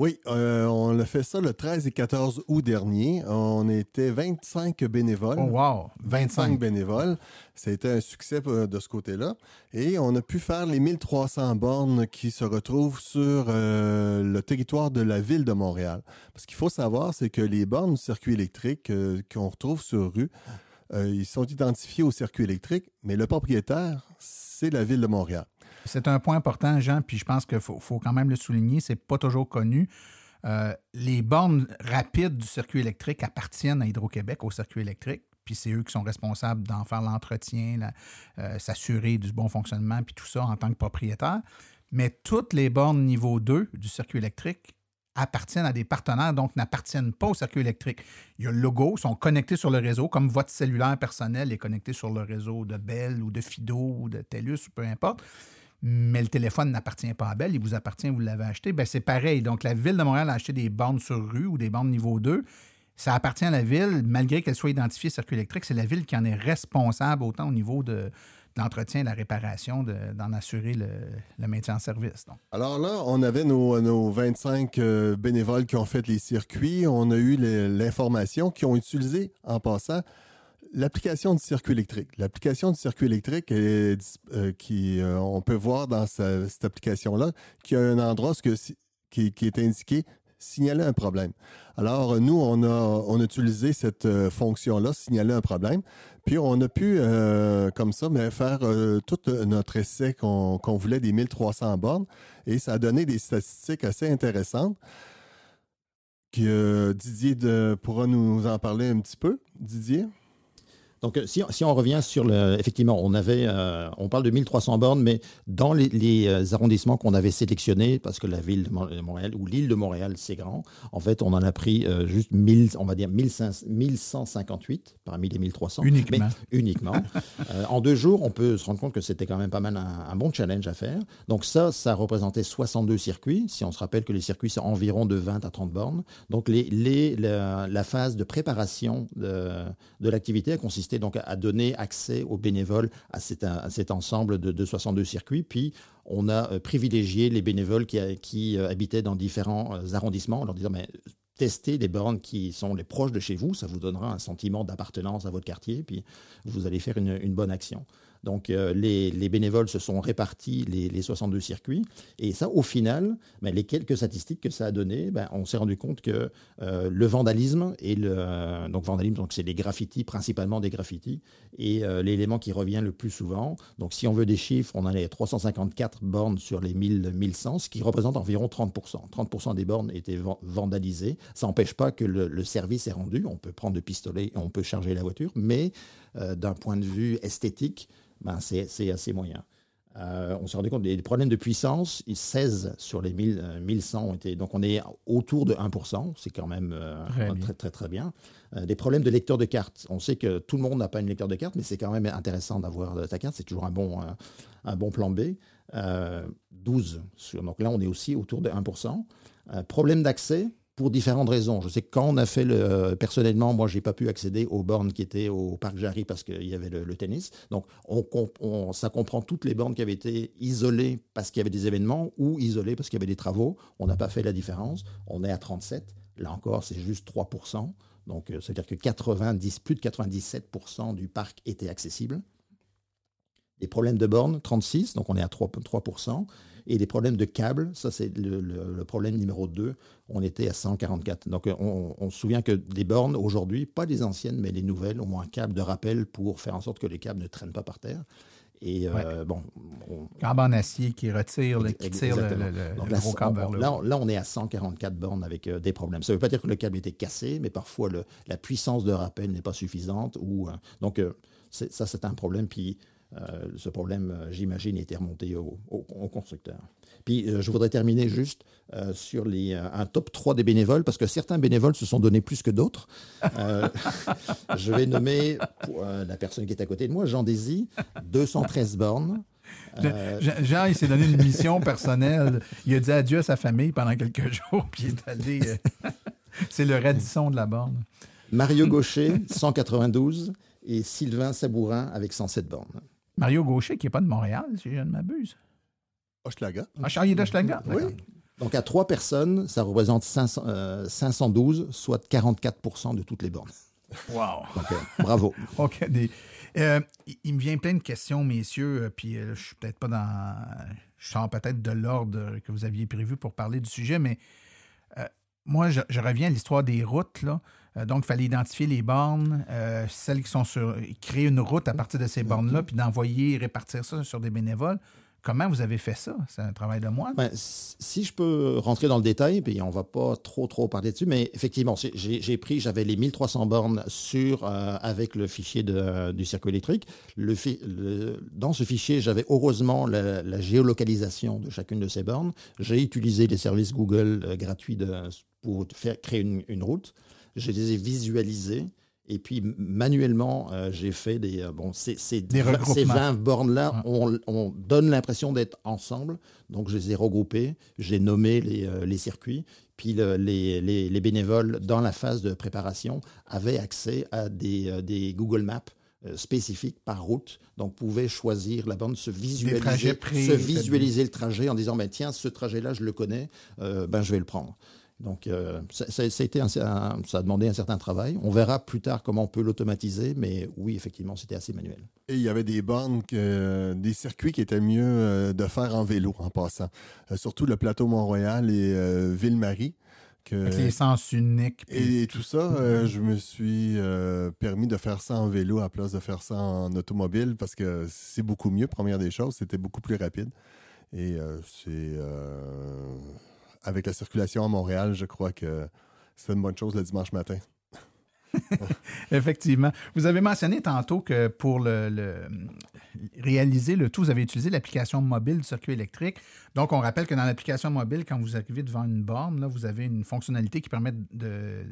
Speaker 2: Oui, euh, on a fait ça le 13 et 14 août dernier. On était 25 bénévoles.
Speaker 1: Oh wow!
Speaker 2: 25, bénévoles. C'était un succès euh, de ce côté-là. Et on a pu faire les 1300 bornes qui se retrouvent sur euh, le territoire de la ville de Montréal. Parce qu'il faut savoir, c'est que les bornes du circuit électrique qu'on retrouve sur rue, ils sont identifiés au circuit électrique, mais le propriétaire, c'est la ville de Montréal.
Speaker 1: C'est un point important, Jean, puis je pense qu'il faut, quand même le souligner, c'est pas toujours connu. Euh, les bornes rapides du circuit électrique appartiennent à Hydro-Québec, au circuit électrique, puis c'est eux qui sont responsables d'en faire l'entretien, euh, s'assurer du bon fonctionnement, puis tout ça en tant que propriétaire. Mais toutes les bornes niveau 2 du circuit électrique appartiennent à des partenaires, donc n'appartiennent pas au circuit électrique. Il y a le logo, sont connectés sur le réseau, comme votre cellulaire personnel est connecté sur le réseau de Bell ou de Fido ou de TELUS, ou peu importe. Mais le téléphone n'appartient pas à Bell, il vous appartient, vous l'avez acheté. Ben, c'est pareil. Donc, la Ville de Montréal a acheté des bornes sur rue ou des bornes niveau 2. Ça appartient à la Ville, malgré qu'elle soit identifiée circuit électrique, c'est la Ville qui en est responsable autant au niveau de, l'entretien, la réparation, d'en assurer le, maintien en service.
Speaker 2: Alors là, on avait nos, nos 25 euh, bénévoles qui ont fait les circuits. On a eu l'information qui ont utilisé, en passant, l'application du circuit électrique. L'application du circuit électrique, est, euh, qui, euh, on peut voir dans cette application-là qu'il y a un endroit qui, qui est indiqué signaler un problème. Alors, nous, on a, on a utilisé cette euh, fonction-là, signaler un problème, puis on a pu, euh, comme ça, faire euh, tout notre essai qu'on voulait des 1300 bornes, et ça a donné des statistiques assez intéressantes. Que Didier pourra nous en parler un petit peu. Didier?
Speaker 12: Donc, euh, si, si, on revient sur le. Effectivement, on avait. Euh, on parle de 1300 bornes, mais dans les, les euh, arrondissements qu'on avait sélectionnés, parce que la ville de Montréal ou l'île de Montréal, c'est grand, en fait, on en a pris juste 1000, on va dire 1158 parmi les 1300.
Speaker 1: Uniquement.
Speaker 12: Mais, uniquement. en deux jours, on peut se rendre compte que c'était quand même pas mal un, bon challenge à faire. Donc, ça, ça représentait 62 circuits. Si on se rappelle que les circuits, c'est environ de 20 à 30 bornes. Donc, les, les, la, la phase de préparation de, de l'activité a consisté donc à donner accès aux bénévoles à cet, ensemble de, 62 circuits. Puis on a euh, privilégié les bénévoles qui, euh, habitaient dans différents euh, arrondissements en leur disant mais testez les bornes qui sont les proches de chez vous, ça vous donnera un sentiment d'appartenance à votre quartier, puis vous allez faire une bonne action. Donc, euh, les, bénévoles se sont répartis les, 62 circuits. Et ça, au final, ben, les quelques statistiques que ça a donné, ben, on s'est rendu compte que euh, le vandalisme, et le, donc vandalisme, donc c'est les graffitis, principalement des graffitis, et euh, l'élément qui revient le plus souvent. Donc, si on veut des chiffres, on a les 354 bornes sur les 1000, 1100, ce qui représente environ 30%. 30% des bornes étaient vandalisées. Ça n'empêche pas que le, le, service est rendu. On peut prendre le pistolet et on peut charger la voiture, mais d'un point de vue esthétique, ben c'est assez moyen. Euh, on s'est rendu compte des problèmes de puissance, 16 sur les 1000, 1100 euh, ont été. Donc on est autour de 1%, c'est quand même euh, très, très, très, bien. des problèmes de lecteur de carte. On sait que tout le monde n'a pas une lecteur de carte, mais c'est quand même intéressant d'avoir ta carte. C'est toujours un bon, un bon plan B. 12 sur. Donc là, on est aussi autour de 1%. problème d'accès pour différentes raisons. Je sais que quand on a fait le. Personnellement, moi, j'ai pas pu accéder aux bornes qui étaient au Parc Jarry parce qu'il y avait le, tennis. Donc, on, ça comprend toutes les bornes qui avaient été isolées parce qu'il y avait des événements ou isolées parce qu'il y avait des travaux. On n'a pas fait la différence. On est à 37. Là encore, c'est juste 3% Donc, euh, c'est-à-dire que 90, plus de 97% du parc était accessible. Des problèmes de bornes, 36, donc on est à 3, 3 et les problèmes de câbles, ça c'est le, problème numéro 2, on était à 144. Donc on, se souvient que des bornes aujourd'hui, pas les anciennes, mais les nouvelles, ont un câble de rappel pour faire en sorte que les câbles ne traînent pas par terre. Et euh, bon.
Speaker 1: en acier qui retire, le, qui tire le, gros câble vers le
Speaker 12: là, là, on est à 144 bornes avec euh, des problèmes. Ça ne veut pas dire que le câble était cassé, mais parfois la puissance de rappel n'est pas suffisante. Ou, euh, donc, ça, c'est un problème. Puis euh, ce problème, euh, j'imagine, était remonté au, au, constructeur. Puis euh, je voudrais terminer juste sur les, un top 3 des bénévoles, parce que certains bénévoles se sont donnés plus que d'autres. je vais nommer la personne qui est à côté de moi, Jean Désy, 213 bornes.
Speaker 1: Jean, il s'est donné une mission personnelle. Il a dit adieu à sa famille pendant quelques jours, puis il est allé. C'est le radisson de la borne.
Speaker 12: Mario Gaucher, 192, et Sylvain Sabourin avec 107 bornes.
Speaker 1: Mario Gaucher, qui n'est pas de Montréal, si je ne m'abuse.
Speaker 2: Hochelaga.
Speaker 1: Ah, d'Hochelaga.
Speaker 12: Oui. Donc, à trois personnes, ça représente 512, euh, soit 44% de toutes les bornes.
Speaker 1: Wow.
Speaker 12: Donc, euh, bravo.
Speaker 1: OK. Euh, il me vient plein de questions, messieurs, puis je suis peut-être pas dans. Je sors peut-être de l'ordre que vous aviez prévu pour parler du sujet, mais moi, je, reviens à l'histoire des routes. Là. Euh, donc, il fallait identifier les bornes, euh, celles qui sont sur. créer une route à partir de ces bornes-là, puis d'envoyer, répartir ça sur des bénévoles. Comment vous avez fait ça? C'est un travail de moine?
Speaker 12: Ben, si je peux rentrer dans le détail, puis on va pas trop, trop parler dessus, mais effectivement, j'ai pris, j'avais les 1300 bornes sur, euh, avec le fichier de, du circuit électrique. Le, dans ce fichier, j'avais heureusement la, géolocalisation de chacune de ces bornes. J'ai utilisé les services Google euh, gratuits de, pour faire, créer une, une route. Je les ai visualisés. Et puis manuellement, euh, j'ai fait des. Euh, bon, ces, ces, ces 20 bornes-là, on, on, donne l'impression d'être ensemble. Donc je les ai regroupés, j'ai nommé les, euh, les, circuits. Puis le, les, les, les, bénévoles, dans la phase de préparation, avaient accès à des, des Google Maps spécifiques par route. Donc, pouvaient choisir la borne, se visualiser, se visualiser le trajet en disant, ben, tiens, ce trajet-là, je le connais, ben, je vais le prendre. Donc, euh, ça, ça, a été ça a demandé un certain travail. On verra plus tard comment on peut l'automatiser, mais oui, effectivement, c'était assez manuel.
Speaker 2: Et il y avait des bornes, des circuits qui étaient mieux euh, de faire en vélo en passant. Euh, surtout le plateau Mont-Royal et Ville-Marie.
Speaker 1: Avec les sens uniques.
Speaker 2: Et, tout ça, je me suis permis de faire ça en vélo à place de faire ça en automobile parce que c'est beaucoup mieux, première des choses, c'était beaucoup plus rapide. Et c'est avec la circulation à Montréal, je crois que c'est une bonne chose le dimanche matin.
Speaker 1: Effectivement. Vous avez mentionné tantôt que pour réaliser le tout, vous avez utilisé l'application mobile du circuit électrique. Donc, on rappelle que dans l'application mobile, quand vous arrivez devant une borne, là, vous avez une fonctionnalité qui permet de,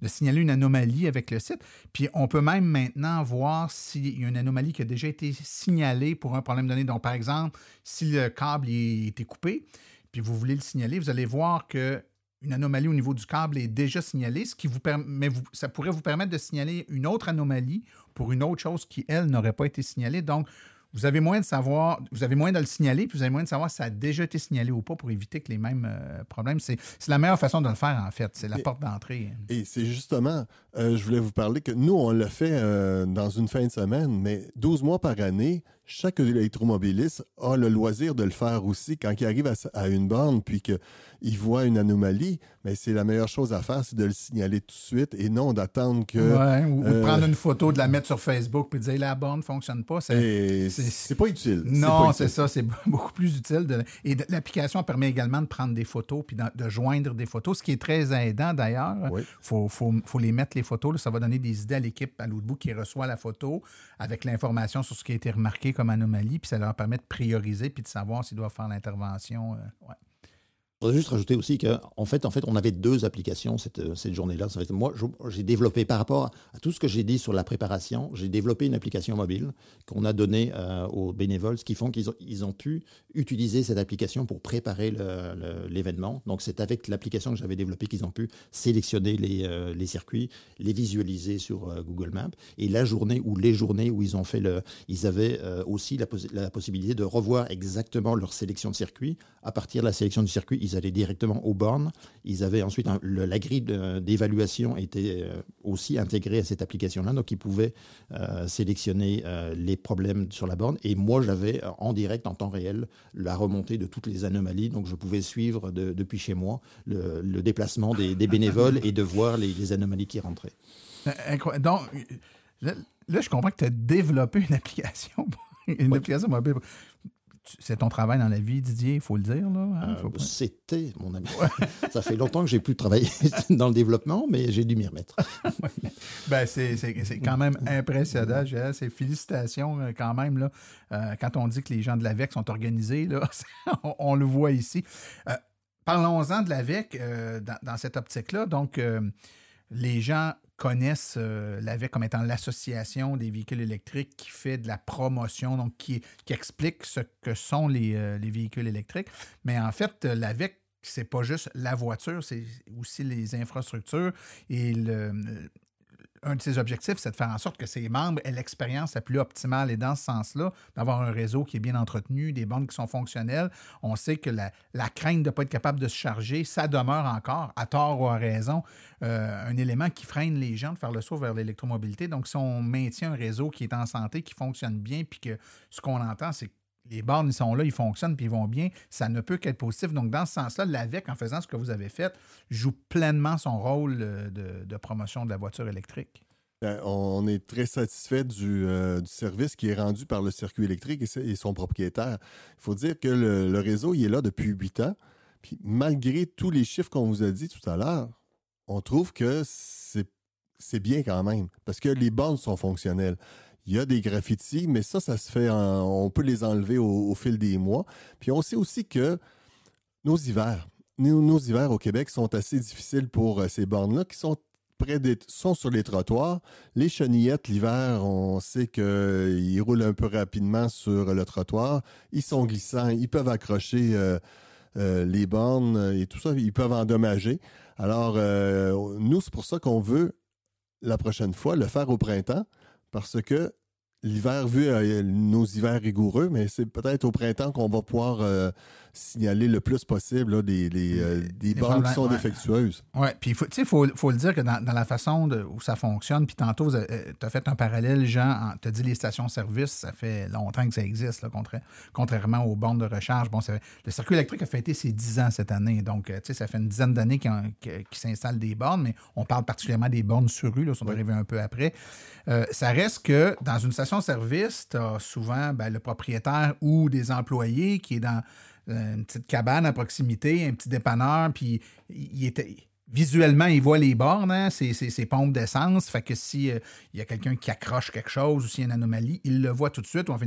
Speaker 1: de, signaler une anomalie avec le site. Puis, on peut même maintenant voir s'il y a une anomalie qui a déjà été signalée pour un problème donné. Donc, par exemple, si le câble a été coupé, puis vous voulez le signaler, vous allez voir que une anomalie au niveau du câble est déjà signalée, ce qui vous permet, mais ça pourrait vous permettre de signaler une autre anomalie pour une autre chose qui, elle, n'aurait pas été signalée. Donc, vous avez moyen de savoir, vous avez moyen de le signaler, puis vous avez moyen de savoir si ça a déjà été signalé ou pas pour éviter que les mêmes euh, problèmes. C'est la meilleure façon de le faire, en fait. C'est la porte d'entrée.
Speaker 2: Et c'est justement, euh, je voulais vous parler que nous, on le fait euh, dans une fin de semaine, mais 12 mois par année, chaque électromobiliste a le loisir de le faire aussi quand il arrive à, une borne puis qu'il voit une anomalie. Mais c'est la meilleure chose à faire, c'est de le signaler tout de suite et non d'attendre que.
Speaker 1: ou, de euh, prendre une photo, de la mettre sur Facebook puis de dire la borne ne fonctionne pas.
Speaker 2: C'est pas utile.
Speaker 1: Non, c'est ça. C'est beaucoup plus utile. De, et l'application permet également de prendre des photos puis de, joindre des photos, ce qui est très aidant d'ailleurs. Il faut, faut, faut, les mettre, les photos. ça va donner des idées à l'équipe à l'autre bout qui reçoit la photo avec l'information sur ce qui a été remarqué comme anomalie, puis ça leur permet de prioriser puis de savoir s'ils doivent faire l'intervention. Euh.
Speaker 12: Je voudrais juste rajouter aussi qu'en fait, en fait, on avait deux applications cette, euh, cette journée-là. Moi, j'ai développé, par rapport à tout ce que j'ai dit sur la préparation, j'ai développé une application mobile qu'on a donnée euh, aux bénévoles, ce qui font qu'ils ont, ils ont pu utiliser cette application pour préparer l'événement. Donc, c'est avec l'application que j'avais développée qu'ils ont pu sélectionner les, euh, les, circuits, les visualiser sur Google Maps. Et la journée ou les journées où ils ont fait le... Ils avaient aussi la, possibilité de revoir exactement leur sélection de circuits. À partir de la sélection du circuit, ils allaient directement aux bornes. Ils avaient ensuite la grille d'évaluation était euh, aussi intégrée à cette application-là, donc ils pouvaient euh, sélectionner euh, les problèmes sur la borne. Et moi, j'avais en direct, en temps réel, la remontée de toutes les anomalies, donc je pouvais suivre depuis chez moi le, déplacement des, bénévoles et de voir les, anomalies qui rentraient.
Speaker 1: Donc, là, je comprends que tu as développé une application, une application mobile c'est ton travail dans la vie, Didier, il faut le dire. Là,
Speaker 12: hein, euh, C'était, mon ami. ça fait longtemps que j'ai plus travaillé dans le développement, mais j'ai dû m'y remettre.
Speaker 1: ben, c'est, quand même impressionnant. C'est félicitations euh, quand même. Là, euh, quand on dit que les gens de l'AVEC sont organisés, là, on, le voit ici. parlons-en de l'AVEC dans, dans, cette optique-là. Donc, les gens connaissent euh, l'AVEC comme étant l'association des véhicules électriques qui fait de la promotion, donc qui, explique ce que sont les, euh, les véhicules électriques. Mais en fait, l'AVEC, c'est pas juste la voiture, c'est aussi les infrastructures et le, un de ses objectifs, c'est de faire en sorte que ses membres aient l'expérience la plus optimale. Et dans ce sens-là, d'avoir un réseau qui est bien entretenu, des bandes qui sont fonctionnelles, on sait que la, crainte de ne pas être capable de se charger, ça demeure encore, à tort ou à raison, euh, un élément qui freine les gens de faire le saut vers l'électromobilité. Donc, si on maintient un réseau qui est en santé, qui fonctionne bien, puis que ce qu'on entend, c'est que les bornes, ils sont là, ils fonctionnent, puis ils vont bien, ça ne peut qu'être positif. Donc, dans ce sens-là, l'AVEC, en faisant ce que vous avez fait, joue pleinement son rôle euh, de, promotion de la voiture électrique.
Speaker 2: Ben, on est très satisfait du, euh, du, service qui est rendu par le circuit électrique et, son propriétaire. Il faut dire que le, le, réseau, il est là depuis huit ans. Puis malgré tous les chiffres qu'on vous a dit tout à l'heure, on trouve que c'est bien quand même, parce que les bornes sont fonctionnelles. Il y a des graffitis, mais ça, ça se fait, on peut les enlever au, fil des mois. Puis on sait aussi que nos hivers, nos, hivers au Québec sont assez difficiles pour euh, ces bornes-là, qui sont près des, sont sur les trottoirs. Les chenillettes, l'hiver, on sait qu'ils roulent un peu rapidement sur le trottoir. Ils sont glissants, ils peuvent accrocher euh, euh, les bornes et tout ça, ils peuvent endommager. Alors, nous, c'est pour ça qu'on veut, la prochaine fois, le faire au printemps, parce que l'hiver, vu euh, nos hivers rigoureux, mais c'est peut-être au printemps qu'on va pouvoir euh, signaler le plus possible là, des, les, euh, des bornes qui sont défectueuses.
Speaker 1: Oui, puis il faut, faut, le dire que dans, la façon de, où ça fonctionne, puis tantôt, tu as fait un parallèle, Jean, tu as dit les stations-service, ça fait longtemps que ça existe, là, contrairement aux bornes de recharge. Bon, le circuit électrique a fêté ses 10 ans cette année, donc ça fait une dizaine d'années qu'il s'installe des bornes, mais on parle particulièrement des bornes sur rue, là, sont arrivées un peu après. ça reste que dans une station-service, tu as souvent ben, le propriétaire ou des employés qui est dans euh, une petite cabane à proximité, un petit dépanneur, puis il était visuellement, il voit les bornes, hein, ses, pompes d'essence. Fait que si euh, il y a quelqu'un qui accroche quelque chose ou s'il y a une anomalie, il le voit tout de suite. En,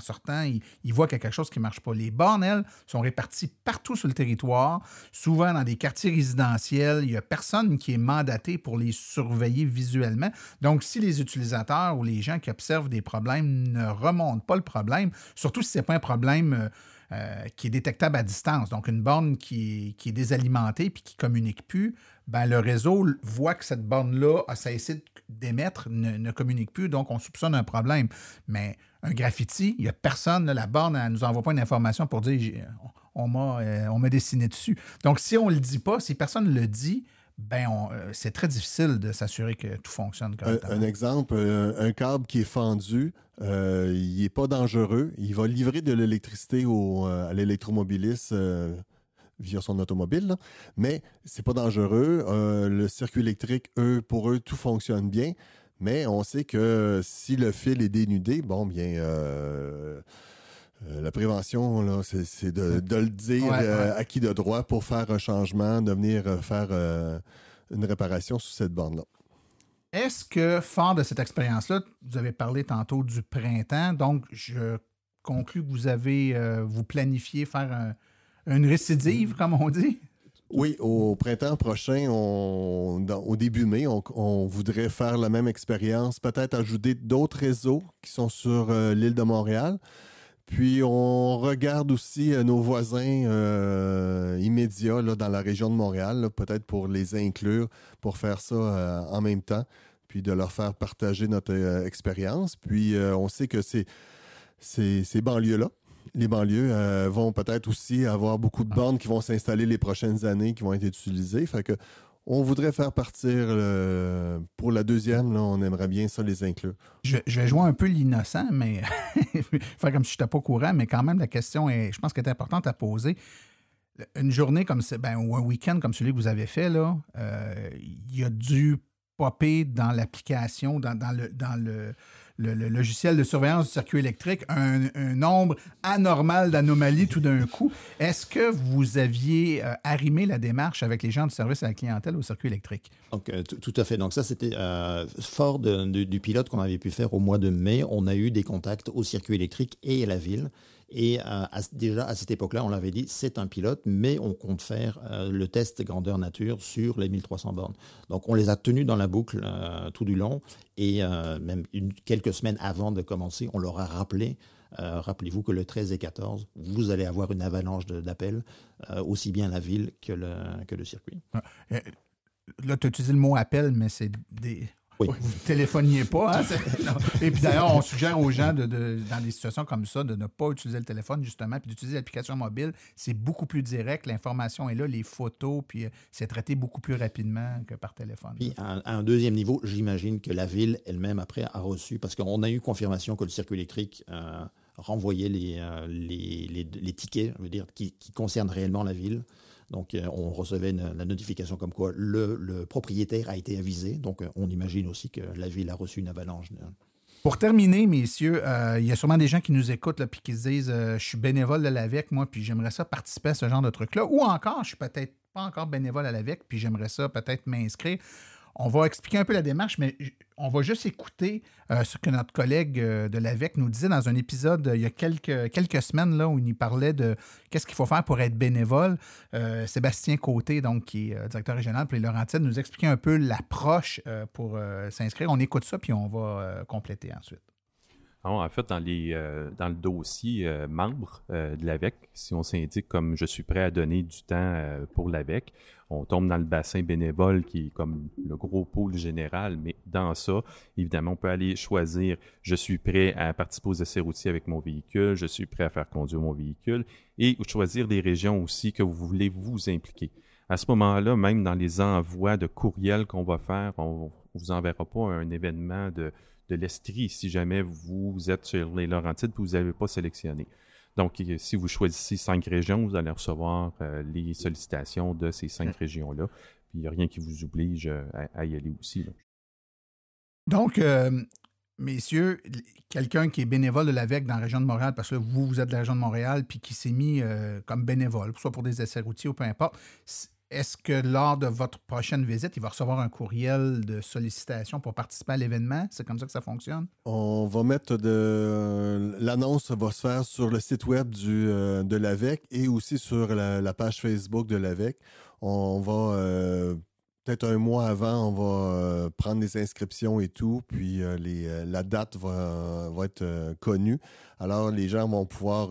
Speaker 1: sortant, il, voit quelque chose qui ne marche pas. Les bornes, elles, sont réparties partout sur le territoire, souvent dans des quartiers résidentiels. Il n'y a personne qui est mandaté pour les surveiller visuellement. Donc, si les utilisateurs ou les gens qui observent des problèmes ne remontent pas le problème, surtout si ce n'est pas un problème. Euh, euh, qui est détectable à distance. Donc, une borne qui, est désalimentée puis qui ne communique plus, ben, le réseau voit que cette borne-là a cessé d'émettre, ne, communique plus, donc on soupçonne un problème. Mais un graffiti, il n'y a personne, la borne ne nous envoie pas une information pour dire on m'a euh, dessiné dessus. Donc, si on ne le dit pas, si personne ne le dit, ben euh, c'est très difficile de s'assurer que tout fonctionne correctement.
Speaker 2: Un, un exemple, un, câble qui est fendu, euh, il n'est pas dangereux. Il va livrer de l'électricité euh, à l'électromobiliste via son automobile, mais c'est pas dangereux. le circuit électrique, eux, pour eux, tout fonctionne bien. Mais on sait que si le fil est dénudé, bon, bien, euh, la prévention, c'est de, le dire euh, à qui de droit pour faire un changement, de venir euh, faire une réparation sur cette borne-là.
Speaker 1: Est-ce que, fort de cette expérience-là, vous avez parlé tantôt du printemps, donc je conclus que vous avez, vous planifiez faire une récidive, comme on dit?
Speaker 2: Oui, au printemps prochain, au début mai, on, voudrait faire la même expérience, peut-être ajouter d'autres réseaux qui sont sur l'île de Montréal. Puis on regarde aussi euh, nos voisins euh, immédiats là, dans la région de Montréal, peut-être pour les inclure, pour faire ça euh, en même temps, puis de leur faire partager notre expérience. Puis on sait que ces, ces, banlieues-là, les banlieues vont peut-être aussi avoir beaucoup de bornes qui vont s'installer les prochaines années, qui vont être utilisées. Fait que on voudrait faire partir pour la deuxième, on aimerait bien ça les inclure.
Speaker 1: Je, vais jouer un peu l'innocent, mais faire comme si je n'étais pas au courant, mais quand même, la question est, je pense qu'elle est importante à poser. Une journée comme ça, ben, ou un week-end comme celui que vous avez fait, là, euh, il y a dû popper dans l'application, dans le, le, logiciel de surveillance du circuit électrique un, nombre anormal d'anomalies tout d'un coup. Est-ce que vous aviez euh, arrimé la démarche avec les gens du service à la clientèle au circuit électrique?
Speaker 12: Donc, euh, tout à fait. Donc, ça, c'était euh, fort du pilote qu'on avait pu faire au mois de mai. On a eu des contacts au circuit électrique et à la ville. Et déjà à cette époque-là, on l'avait dit, c'est un pilote, mais on compte faire le test grandeur nature sur les 1300 bornes. Donc on les a tenus dans la boucle tout du long. Et euh, même quelques semaines avant de commencer, on leur a rappelé, euh, rappelez-vous que le 13 et 14, vous allez avoir une avalanche d'appels, euh, aussi bien la ville que le, que le circuit.
Speaker 1: Là, tu as utilisé le mot appel, mais c'est des, vous ne téléphoniez pas. Hein? Et puis d'ailleurs, on suggère aux gens, de, dans des situations comme ça, de ne pas utiliser le téléphone, justement, puis d'utiliser l'application mobile. C'est beaucoup plus direct. L'information est là, les photos, puis euh, c'est traité beaucoup plus rapidement que par téléphone.
Speaker 12: Puis à un, deuxième niveau, j'imagine que la ville elle-même, après, a reçu, parce qu'on a eu confirmation que le circuit électrique euh, renvoyait les, euh, les, les, tickets, je veux dire, qui, qui concernent réellement la ville. Donc, euh, on recevait la notification comme quoi le, propriétaire a été avisé. Donc, euh, on imagine aussi que la ville a reçu une avalanche.
Speaker 1: Pour terminer, messieurs, euh, il y a sûrement des gens qui nous écoutent puis qui se disent euh, Je suis bénévole de l'AVEC, moi, puis j'aimerais ça participer à ce genre de truc-là. Ou encore, je suis peut-être pas encore bénévole à l'AVEC, puis j'aimerais ça peut-être m'inscrire. On va expliquer un peu la démarche, mais on va juste écouter euh, ce que notre collègue euh, de l'AVEC nous disait dans un épisode euh, il y a quelques, semaines là, où il parlait de qu'est-ce qu'il faut faire pour être bénévole. Sébastien Côté, donc, qui est directeur régional pour les Laurentides, nous expliquait un peu l'approche pour s'inscrire. On écoute ça, puis on va compléter ensuite.
Speaker 13: Alors, en fait, dans, les, euh, dans le dossier euh, membre euh, de l'AVEC, si on s'indique comme je suis prêt à donner du temps euh, pour l'AVEC, on tombe dans le bassin bénévole qui est comme le gros pôle général, mais dans ça, évidemment, on peut aller choisir je suis prêt à participer aux essais routiers avec mon véhicule, je suis prêt à faire conduire mon véhicule et choisir des régions aussi que vous voulez vous impliquer. À ce moment-là, même dans les envois de courriels qu'on va faire, on ne vous enverra pas un événement de, de l'Estrie si jamais vous êtes sur les Laurentides et vous n'avez pas sélectionné. Donc, euh, si vous choisissez cinq régions, vous allez recevoir euh, les sollicitations de ces cinq régions-là. Puis, il n'y a rien qui vous oblige euh, à, à y aller aussi. là.
Speaker 1: Donc, euh, messieurs, quelqu'un qui est bénévole de l'AVEC dans la région de Montréal, parce que vous, vous êtes de la région de Montréal, puis qui s'est mis euh, comme bénévole, soit pour des essais routiers ou peu importe, est-ce que lors de votre prochaine visite, il va recevoir un courriel de sollicitation pour participer à l'événement? C'est comme ça que ça fonctionne?
Speaker 2: On va mettre de. L'annonce va se faire sur le site web euh, de l'AVEC et aussi sur la, page Facebook de l'AVEC. On va. euh, Peut-être un mois avant, on va euh, prendre les inscriptions et tout, puis la date va, être connue. Alors, les gens vont pouvoir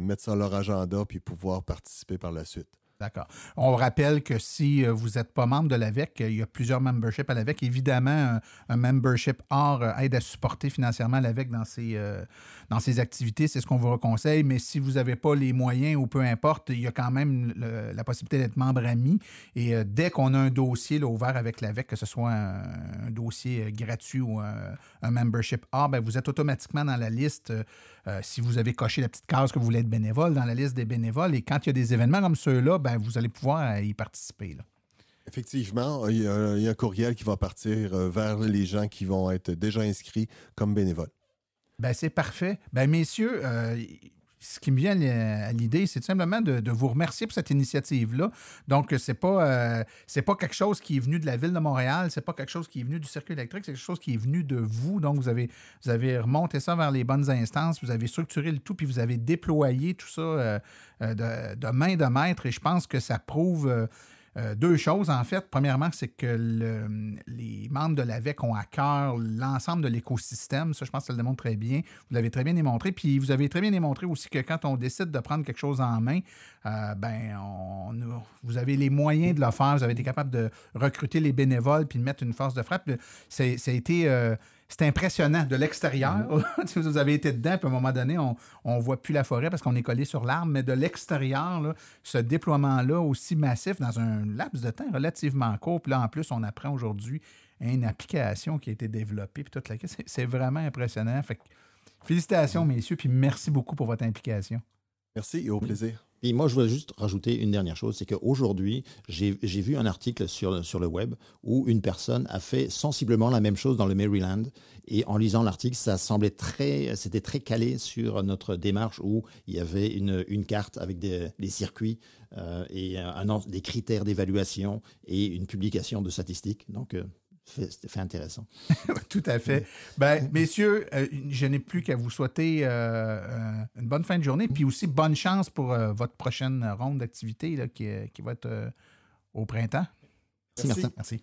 Speaker 2: mettre ça à leur agenda puis pouvoir participer par la suite.
Speaker 1: D'accord. On rappelle que si euh, vous n'êtes pas membre de l'AVEC, il y a plusieurs memberships à l'AVEC. Évidemment, un, membership or euh, aide à supporter financièrement l'AVEC dans ses, euh, dans ses activités. C'est ce qu'on vous conseille. Mais si vous n'avez pas les moyens ou peu importe, il y a quand même la possibilité d'être membre ami. Et dès qu'on a un dossier ouvert avec l'AVEC, que ce soit un, dossier gratuit ou un, membership or, ben, vous êtes automatiquement dans la liste, si vous avez coché la petite case que vous voulez être bénévole, dans la liste des bénévoles. Et quand il y a des événements comme ceux-là, ben, vous allez pouvoir y participer. là.
Speaker 2: Effectivement, il y, a, il y a un courriel qui va partir euh, vers les gens qui vont être déjà inscrits comme bénévoles.
Speaker 1: Ben, c'est parfait. Ben, messieurs, euh, ce qui me vient à l'idée, c'est tout simplement de, vous remercier pour cette initiative-là. Donc, c'est pas, euh, c'est pas quelque chose qui est venu de la ville de Montréal, c'est pas quelque chose qui est venu du circuit électrique, c'est quelque chose qui est venu de vous. Donc, vous avez, vous avez remonté ça vers les bonnes instances, vous avez structuré le tout, puis vous avez déployé tout ça euh, euh, de, de main de maître. Et je pense que ça prouve. Euh, deux choses, en fait. Premièrement, c'est que le- les membres de l'AVEC ont à cœur l'ensemble de l'écosystème. Ça, je pense que ça le démontre très bien. Vous l'avez très bien démontré. Puis vous avez très bien démontré aussi que quand on décide de prendre quelque chose en main, euh, ben, on- vous avez les moyens de le faire. Vous avez été capable de recruter les bénévoles puis de mettre une force de frappe. C'est, ça a été. euh, c'est impressionnant de l'extérieur. Si vous avez été dedans, puis à un moment donné, on ne voit plus la forêt parce qu'on est collé sur l'arbre, mais de l'extérieur, ce déploiement-là aussi massif dans un laps de temps relativement court, puis là, en plus, on apprend aujourd'hui une application qui a été développée, puis toute la c'est, vraiment impressionnant. Fait que, félicitations, messieurs, puis merci beaucoup pour votre implication.
Speaker 2: Merci et au plaisir.
Speaker 12: Et moi, je voulais juste rajouter une dernière chose, c'est qu'aujourd'hui, j'ai vu un article sur, le web où une personne a fait sensiblement la même chose dans le Maryland. Et en lisant l'article, ça semblait très, c'était très calé sur notre démarche où il y avait une, carte avec des, circuits euh, et des critères d'évaluation et une publication de statistiques. Donc, euh, fait- intéressant.
Speaker 1: Tout à fait. Ben, messieurs, euh, je n'ai plus qu'à vous souhaiter euh, euh, une bonne fin de journée, puis aussi bonne chance pour euh, votre prochaine ronde d'activité qui, qui va être au printemps.
Speaker 12: Merci.
Speaker 1: Merci.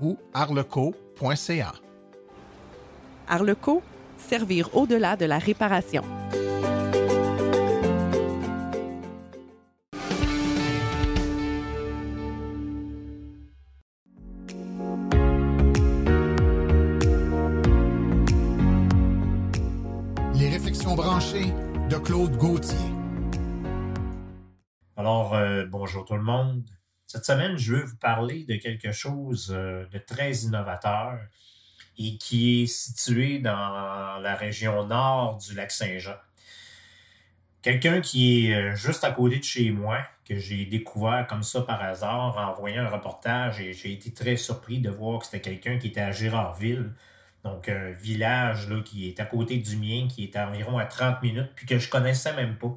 Speaker 1: ou arleco.ca.
Speaker 14: Arleco, servir au-delà de la réparation.
Speaker 1: Les réflexions branchées de Claude Gauthier.
Speaker 15: Alors, euh, bonjour tout le monde. Cette semaine, je veux vous parler de quelque chose euh, de très innovateur et qui est situé dans la région nord du lac Saint-Jean. Quelqu'un qui est euh, juste à côté de chez moi, que j'ai découvert comme ça par hasard en voyant un reportage et j'ai été très surpris de voir que c'était quelqu'un qui était à Gérardville, donc un village là, qui est à côté du mien, qui est à environ à 30 minutes, puis que je connaissais même pas.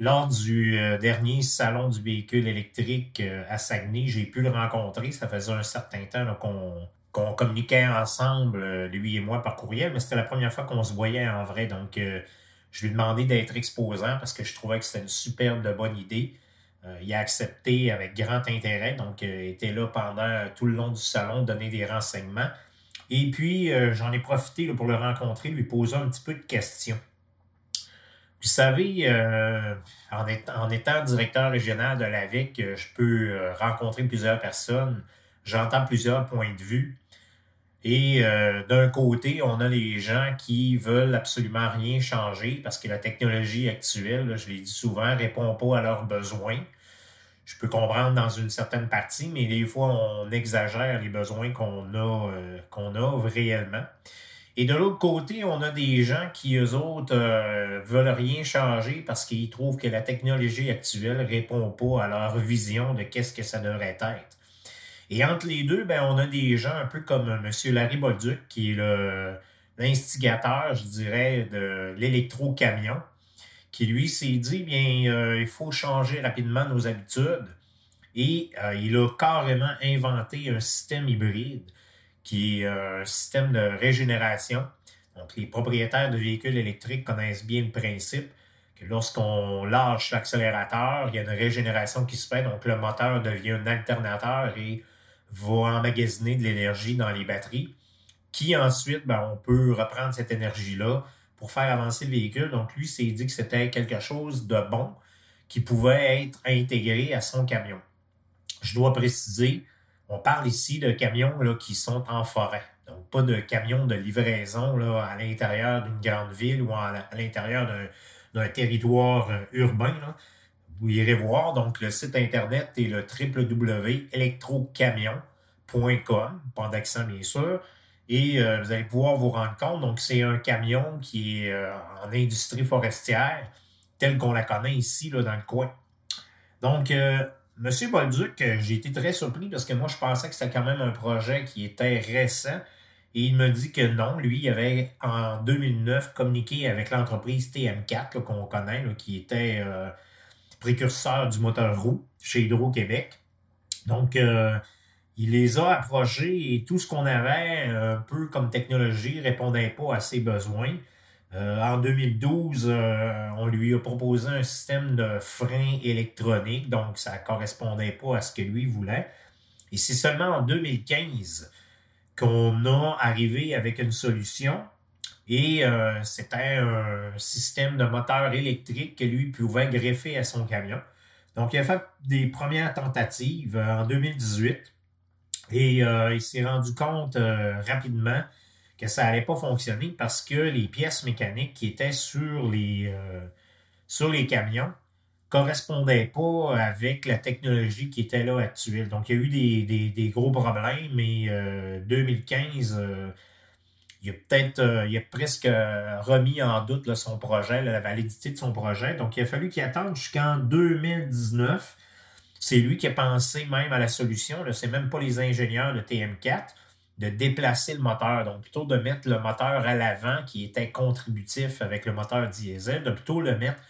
Speaker 15: Lors du euh, dernier salon du véhicule électrique euh, à Saguenay, j'ai pu le rencontrer. Ça faisait un certain temps qu'on communiquait ensemble, euh, lui et moi, par courriel, mais c'était la première fois qu'on se voyait en vrai. Donc, je lui ai demandé d'être exposant parce que je trouvais que c'était une superbe bonne idée. il a accepté avec grand intérêt, donc il était là pendant tout le long du salon, donner des renseignements. Et puis, j'en ai profité pour le rencontrer, lui poser un petit peu de questions. Vous savez, euh, en, étant directeur régional de l'AVIC, euh, je peux euh, rencontrer plusieurs personnes, j'entends plusieurs points de vue. Et d'un côté, on a les gens qui veulent absolument rien changer parce que la technologie actuelle, je l'ai dit souvent, répond pas à leurs besoins. Je peux comprendre dans une certaine partie, mais des fois, on exagère les besoins qu'on a, qu'on a réellement. Et de l'autre côté, on a des gens qui, eux autres, euh, veulent rien changer parce qu'ils trouvent que la technologie actuelle répond pas à leur vision de qu'est-ce que ça devrait être. Et entre les deux, ben, on a des gens un peu comme M. Larry Bolduc, qui est l'instigateur, je dirais, de l'électrocamion, qui lui s'est dit, bien, euh, il faut changer rapidement nos habitudes. Et euh, il a carrément inventé un système hybride qui est euh, un système de régénération. Donc, les propriétaires de véhicules électriques connaissent bien le principe que lorsqu'on lâche l'accélérateur, il y a une régénération qui se fait, donc le moteur devient un alternateur et va emmagasiner de l'énergie dans les batteries, qui ensuite, ben, on peut reprendre cette énergie-là pour faire avancer le véhicule. Donc, lui s'est dit que c'était quelque chose de bon qui pouvait être intégré à son camion. Je dois préciser, on parle ici de camions qui sont en forêt. Donc, pas de camions de livraison à l'intérieur d'une grande ville ou à l'intérieur d'un territoire euh, urbain. Vous irez voir. Donc, le site Internet est le www.electrocamion.com, pas d'accent bien sûr. Et euh, vous allez pouvoir vous rendre compte. Donc, c'est un camion qui est euh, en industrie forestière, telle qu'on la connaît ici dans le coin. Donc, Monsieur Bolduc, euh, j'ai été très surpris parce que moi, je pensais que c'était quand même un projet qui était récent. Et il me dit que non, lui, il avait en 2009 communiqué avec l'entreprise TM4 qu'on connaît, qui était euh, précurseur du moteur roue chez Hydro-Québec. Donc, euh, il les a approchés et tout ce qu'on avait, un peu comme technologie, répondait pas à ses besoins. Euh, en 2012, euh, on lui a proposé un système de frein électronique, donc ça ne correspondait pas à ce que lui voulait. Et c'est seulement en 2015 qu'on a arrivé avec une solution. Et euh, c'était un système de moteur électrique que lui pouvait greffer à son camion. Donc, il a fait des premières tentatives en 2018 et il s'est rendu compte rapidement que ça n'allait pas fonctionner parce que les pièces mécaniques qui étaient sur les, euh, sur les camions correspondait pas avec la technologie qui était là actuelle. Donc, il y a eu des, des, des gros problèmes, mais euh, 2015, euh, il a peut-être, euh, il a presque remis en doute son projet, la validité de son projet. Donc, il a fallu qu'il attende jusqu'en 2019. C'est lui qui a pensé même à la solution. C'est même pas les ingénieurs de TM4 de déplacer le moteur. Donc, plutôt de mettre le moteur à l'avant qui était contributif avec le moteur diesel, de plutôt le mettre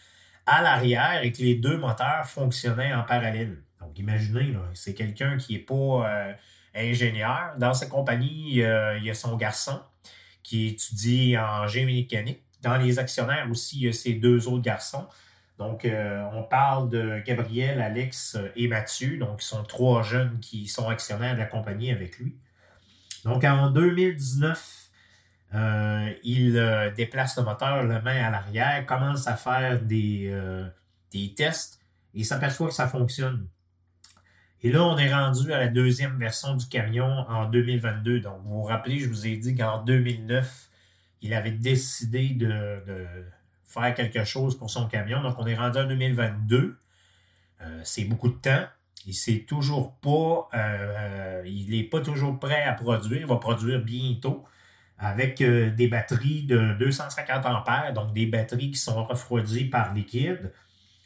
Speaker 15: à l'arrière et que les deux moteurs fonctionnaient en parallèle. Donc, imaginez, c'est quelqu'un qui n'est pas euh, ingénieur. Dans sa compagnie, euh, il y a son garçon qui étudie en génie mécanique. Dans les actionnaires aussi, il y a ses deux autres garçons. Donc, euh, on parle de Gabriel, Alex et Mathieu. Donc, ils sont trois jeunes qui sont actionnaires de la compagnie avec lui. Donc, en 2019, euh, il euh, déplace le moteur, le main à l'arrière, commence à faire des, euh, des tests et s'aperçoit que ça fonctionne. Et là, on est rendu à la deuxième version du camion en 2022. Donc, vous vous rappelez, je vous ai dit qu'en 2009, il avait décidé de, de, faire quelque chose pour son camion. Donc, on est rendu en 2022. c'est beaucoup de temps. Toujours pas, il n'est pas toujours prêt à produire. Il va produire bientôt avec euh, des batteries de 250 ampères, donc des batteries qui sont refroidies par liquide.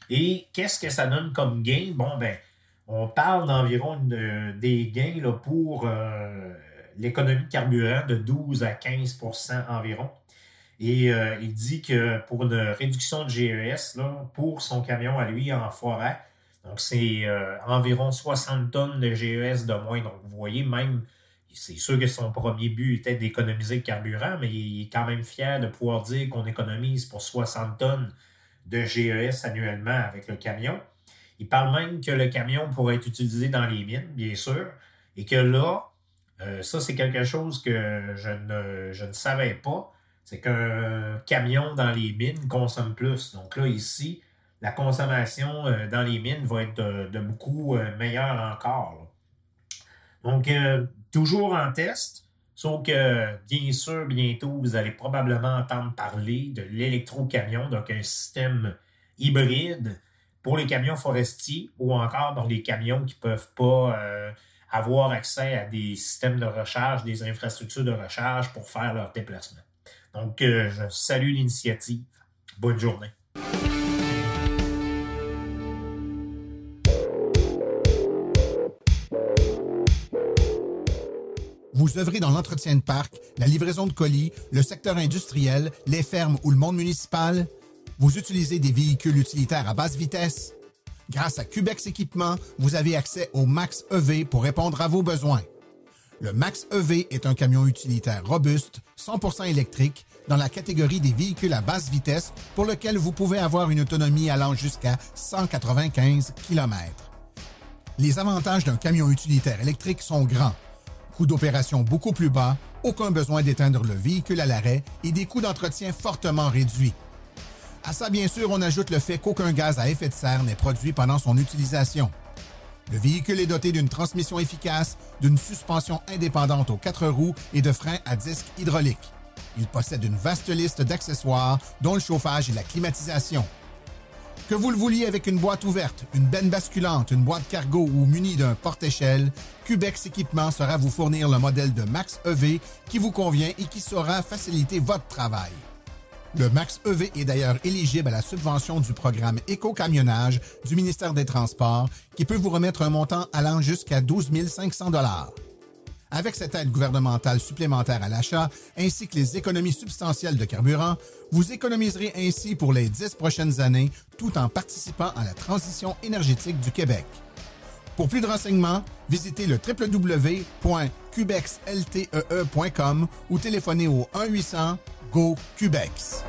Speaker 15: Et qu'est-ce que ça donne comme gain? Bon, ben, on parle d'environ des gains pour euh, l'économie de carburant de 12 à 15% environ. Et euh, il dit que pour une réduction de GES, pour son camion à lui en forêt, donc c'est environ 60 tonnes de GES de moins. Donc vous voyez, même c'est sûr que son premier but était d'économiser le carburant, mais il est quand même fier de pouvoir dire qu'on économise pour 60 tonnes de GES annuellement avec le camion. Il parle même que le camion pourrait être utilisé dans les mines, bien sûr, et que là, euh, ça c'est quelque chose que je ne, je ne savais pas, c'est qu'un camion dans les mines consomme plus. Donc là, ici, la consommation euh, dans les mines va être de, beaucoup euh, meilleure encore. Donc, toujours en test. Sauf que, bien sûr, bientôt, vous allez probablement entendre parler de l'électrocamion, donc un système hybride pour les camions forestiers ou encore dans les camions qui ne peuvent pas euh, avoir accès à des systèmes de recharge, des infrastructures de recharge pour faire leur déplacement. Donc, euh, je salue l'initiative. Bonne journée.
Speaker 1: Vous œuvrez dans l'entretien de parc, la livraison de colis, le secteur industriel, les fermes ou le monde municipal? Vous utilisez des véhicules utilitaires à basse vitesse? Grâce à Cubex Équipement, vous avez accès au Max EV pour répondre à vos besoins. Le Max EV est un camion utilitaire robuste, 100% électrique, dans la catégorie des véhicules à basse vitesse pour lequel vous pouvez avoir une autonomie allant jusqu'à 195 km. Les avantages d'un camion utilitaire électrique sont grands coût d'opération beaucoup plus bas, aucun besoin d'éteindre le véhicule à l'arrêt et des coûts d'entretien fortement réduits. À ça, bien sûr, on ajoute le fait qu'aucun gaz à effet de serre n'est produit pendant son utilisation. Le véhicule est doté d'une transmission efficace, d'une suspension indépendante aux quatre roues et de freins à disque hydraulique. Il possède une vaste liste d'accessoires, dont le chauffage et la climatisation. Que vous le vouliez avec une boîte ouverte, une benne basculante, une boîte cargo ou muni d'un porte-échelle, Cubex Équipement sera vous fournir le modèle de Max EV qui vous convient et qui saura faciliter votre travail. Le Max EV est d'ailleurs éligible à la subvention du programme Éco-camionnage du ministère des Transports qui peut vous remettre un montant allant jusqu'à 12 500 avec cette aide gouvernementale supplémentaire à l'achat, ainsi que les économies substantielles de carburant, vous économiserez ainsi pour les dix prochaines années tout en participant à la transition énergétique du Québec. Pour plus de renseignements, visitez le www.cubexltee.com ou téléphonez au 1-800-GO-CUBEX.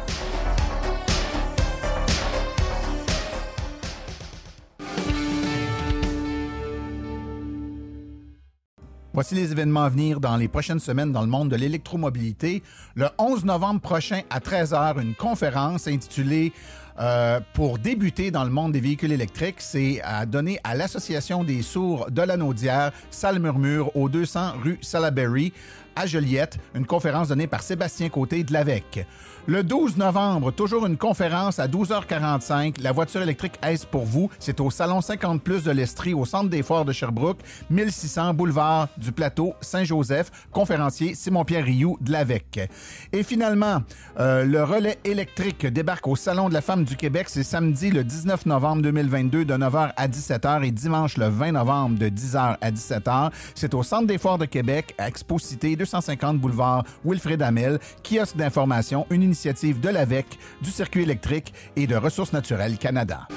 Speaker 1: Voici les événements à venir dans les prochaines semaines dans le monde de l'électromobilité. Le 11 novembre prochain à 13h, une conférence intitulée euh, pour débuter dans le monde des véhicules électriques, c'est à donner à l'Association des sourds de la Naudière, Salle Murmure, au 200 rue Salaberry, à Joliette, une conférence donnée par Sébastien Côté de l'AVEC. Le 12 novembre, toujours une conférence à 12h45. La voiture électrique est pour vous. C'est au Salon 50 Plus de l'Estrie, au Centre des Foires de Sherbrooke, 1600 boulevard du Plateau, Saint-Joseph. Conférencier Simon-Pierre Rioux de l'AVEC. Et finalement, euh, le relais électrique débarque au Salon de la Femme du Québec. C'est samedi le 19 novembre 2022 de 9h à 17h et dimanche le 20 novembre de 10h à 17h. C'est au Centre des Foires de Québec, à Expo Cité, 250 boulevard Wilfrid Amel, kiosque d'information, une de l'AVEC, du Circuit électrique et de Ressources naturelles Canada.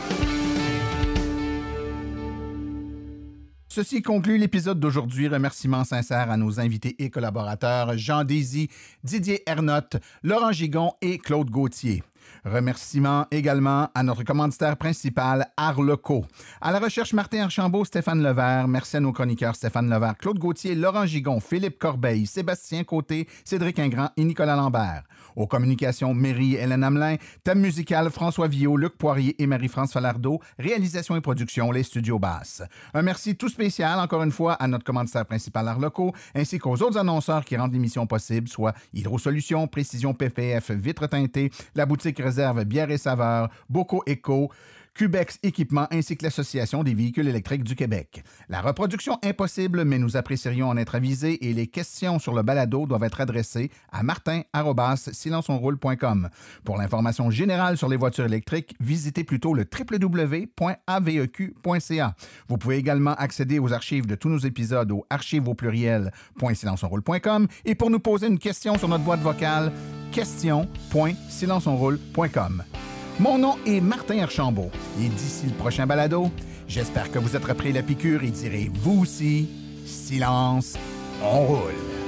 Speaker 1: Ceci conclut l'épisode d'aujourd'hui. Remerciements sincères à nos invités et collaborateurs Jean Désy, Didier Ernotte, Laurent Gigon et Claude Gauthier. Remerciements également à notre commanditaire principal, Arleco. À la recherche, Martin Archambault, Stéphane Levert. Merci à nos chroniqueurs Stéphane Levert, Claude Gauthier, Laurent Gigon, Philippe Corbeil, Sébastien Côté, Cédric Ingrand et Nicolas Lambert. Aux communications, Mairie Hélène Hamelin. Thème musical, François Villot, Luc Poirier et Marie-France Falardeau. Réalisation et production, les studios basses. Un merci tout spécial, encore une fois, à notre commanditaire principal Arleco, ainsi qu'aux autres annonceurs qui rendent l'émission possible, soit Hydrosolutions, Précision PPF, Vitre teintée, la boutique bière et saveurs, Boco Eco, Cubex Équipement ainsi que l'Association des véhicules électriques du Québec. La reproduction impossible, mais nous apprécierions en être avisés et les questions sur le balado doivent être adressées à martin-silenceonroule.com. Pour l'information générale sur les voitures électriques, visitez plutôt le www.aveq.ca. Vous pouvez également accéder aux archives de tous nos épisodes au archives au et pour nous poser une question sur notre boîte vocale, question.silenceonroule.com. Mon nom est Martin Archambault et d'ici le prochain balado, j'espère que vous êtes repris la piqûre et direz vous aussi, silence, on roule.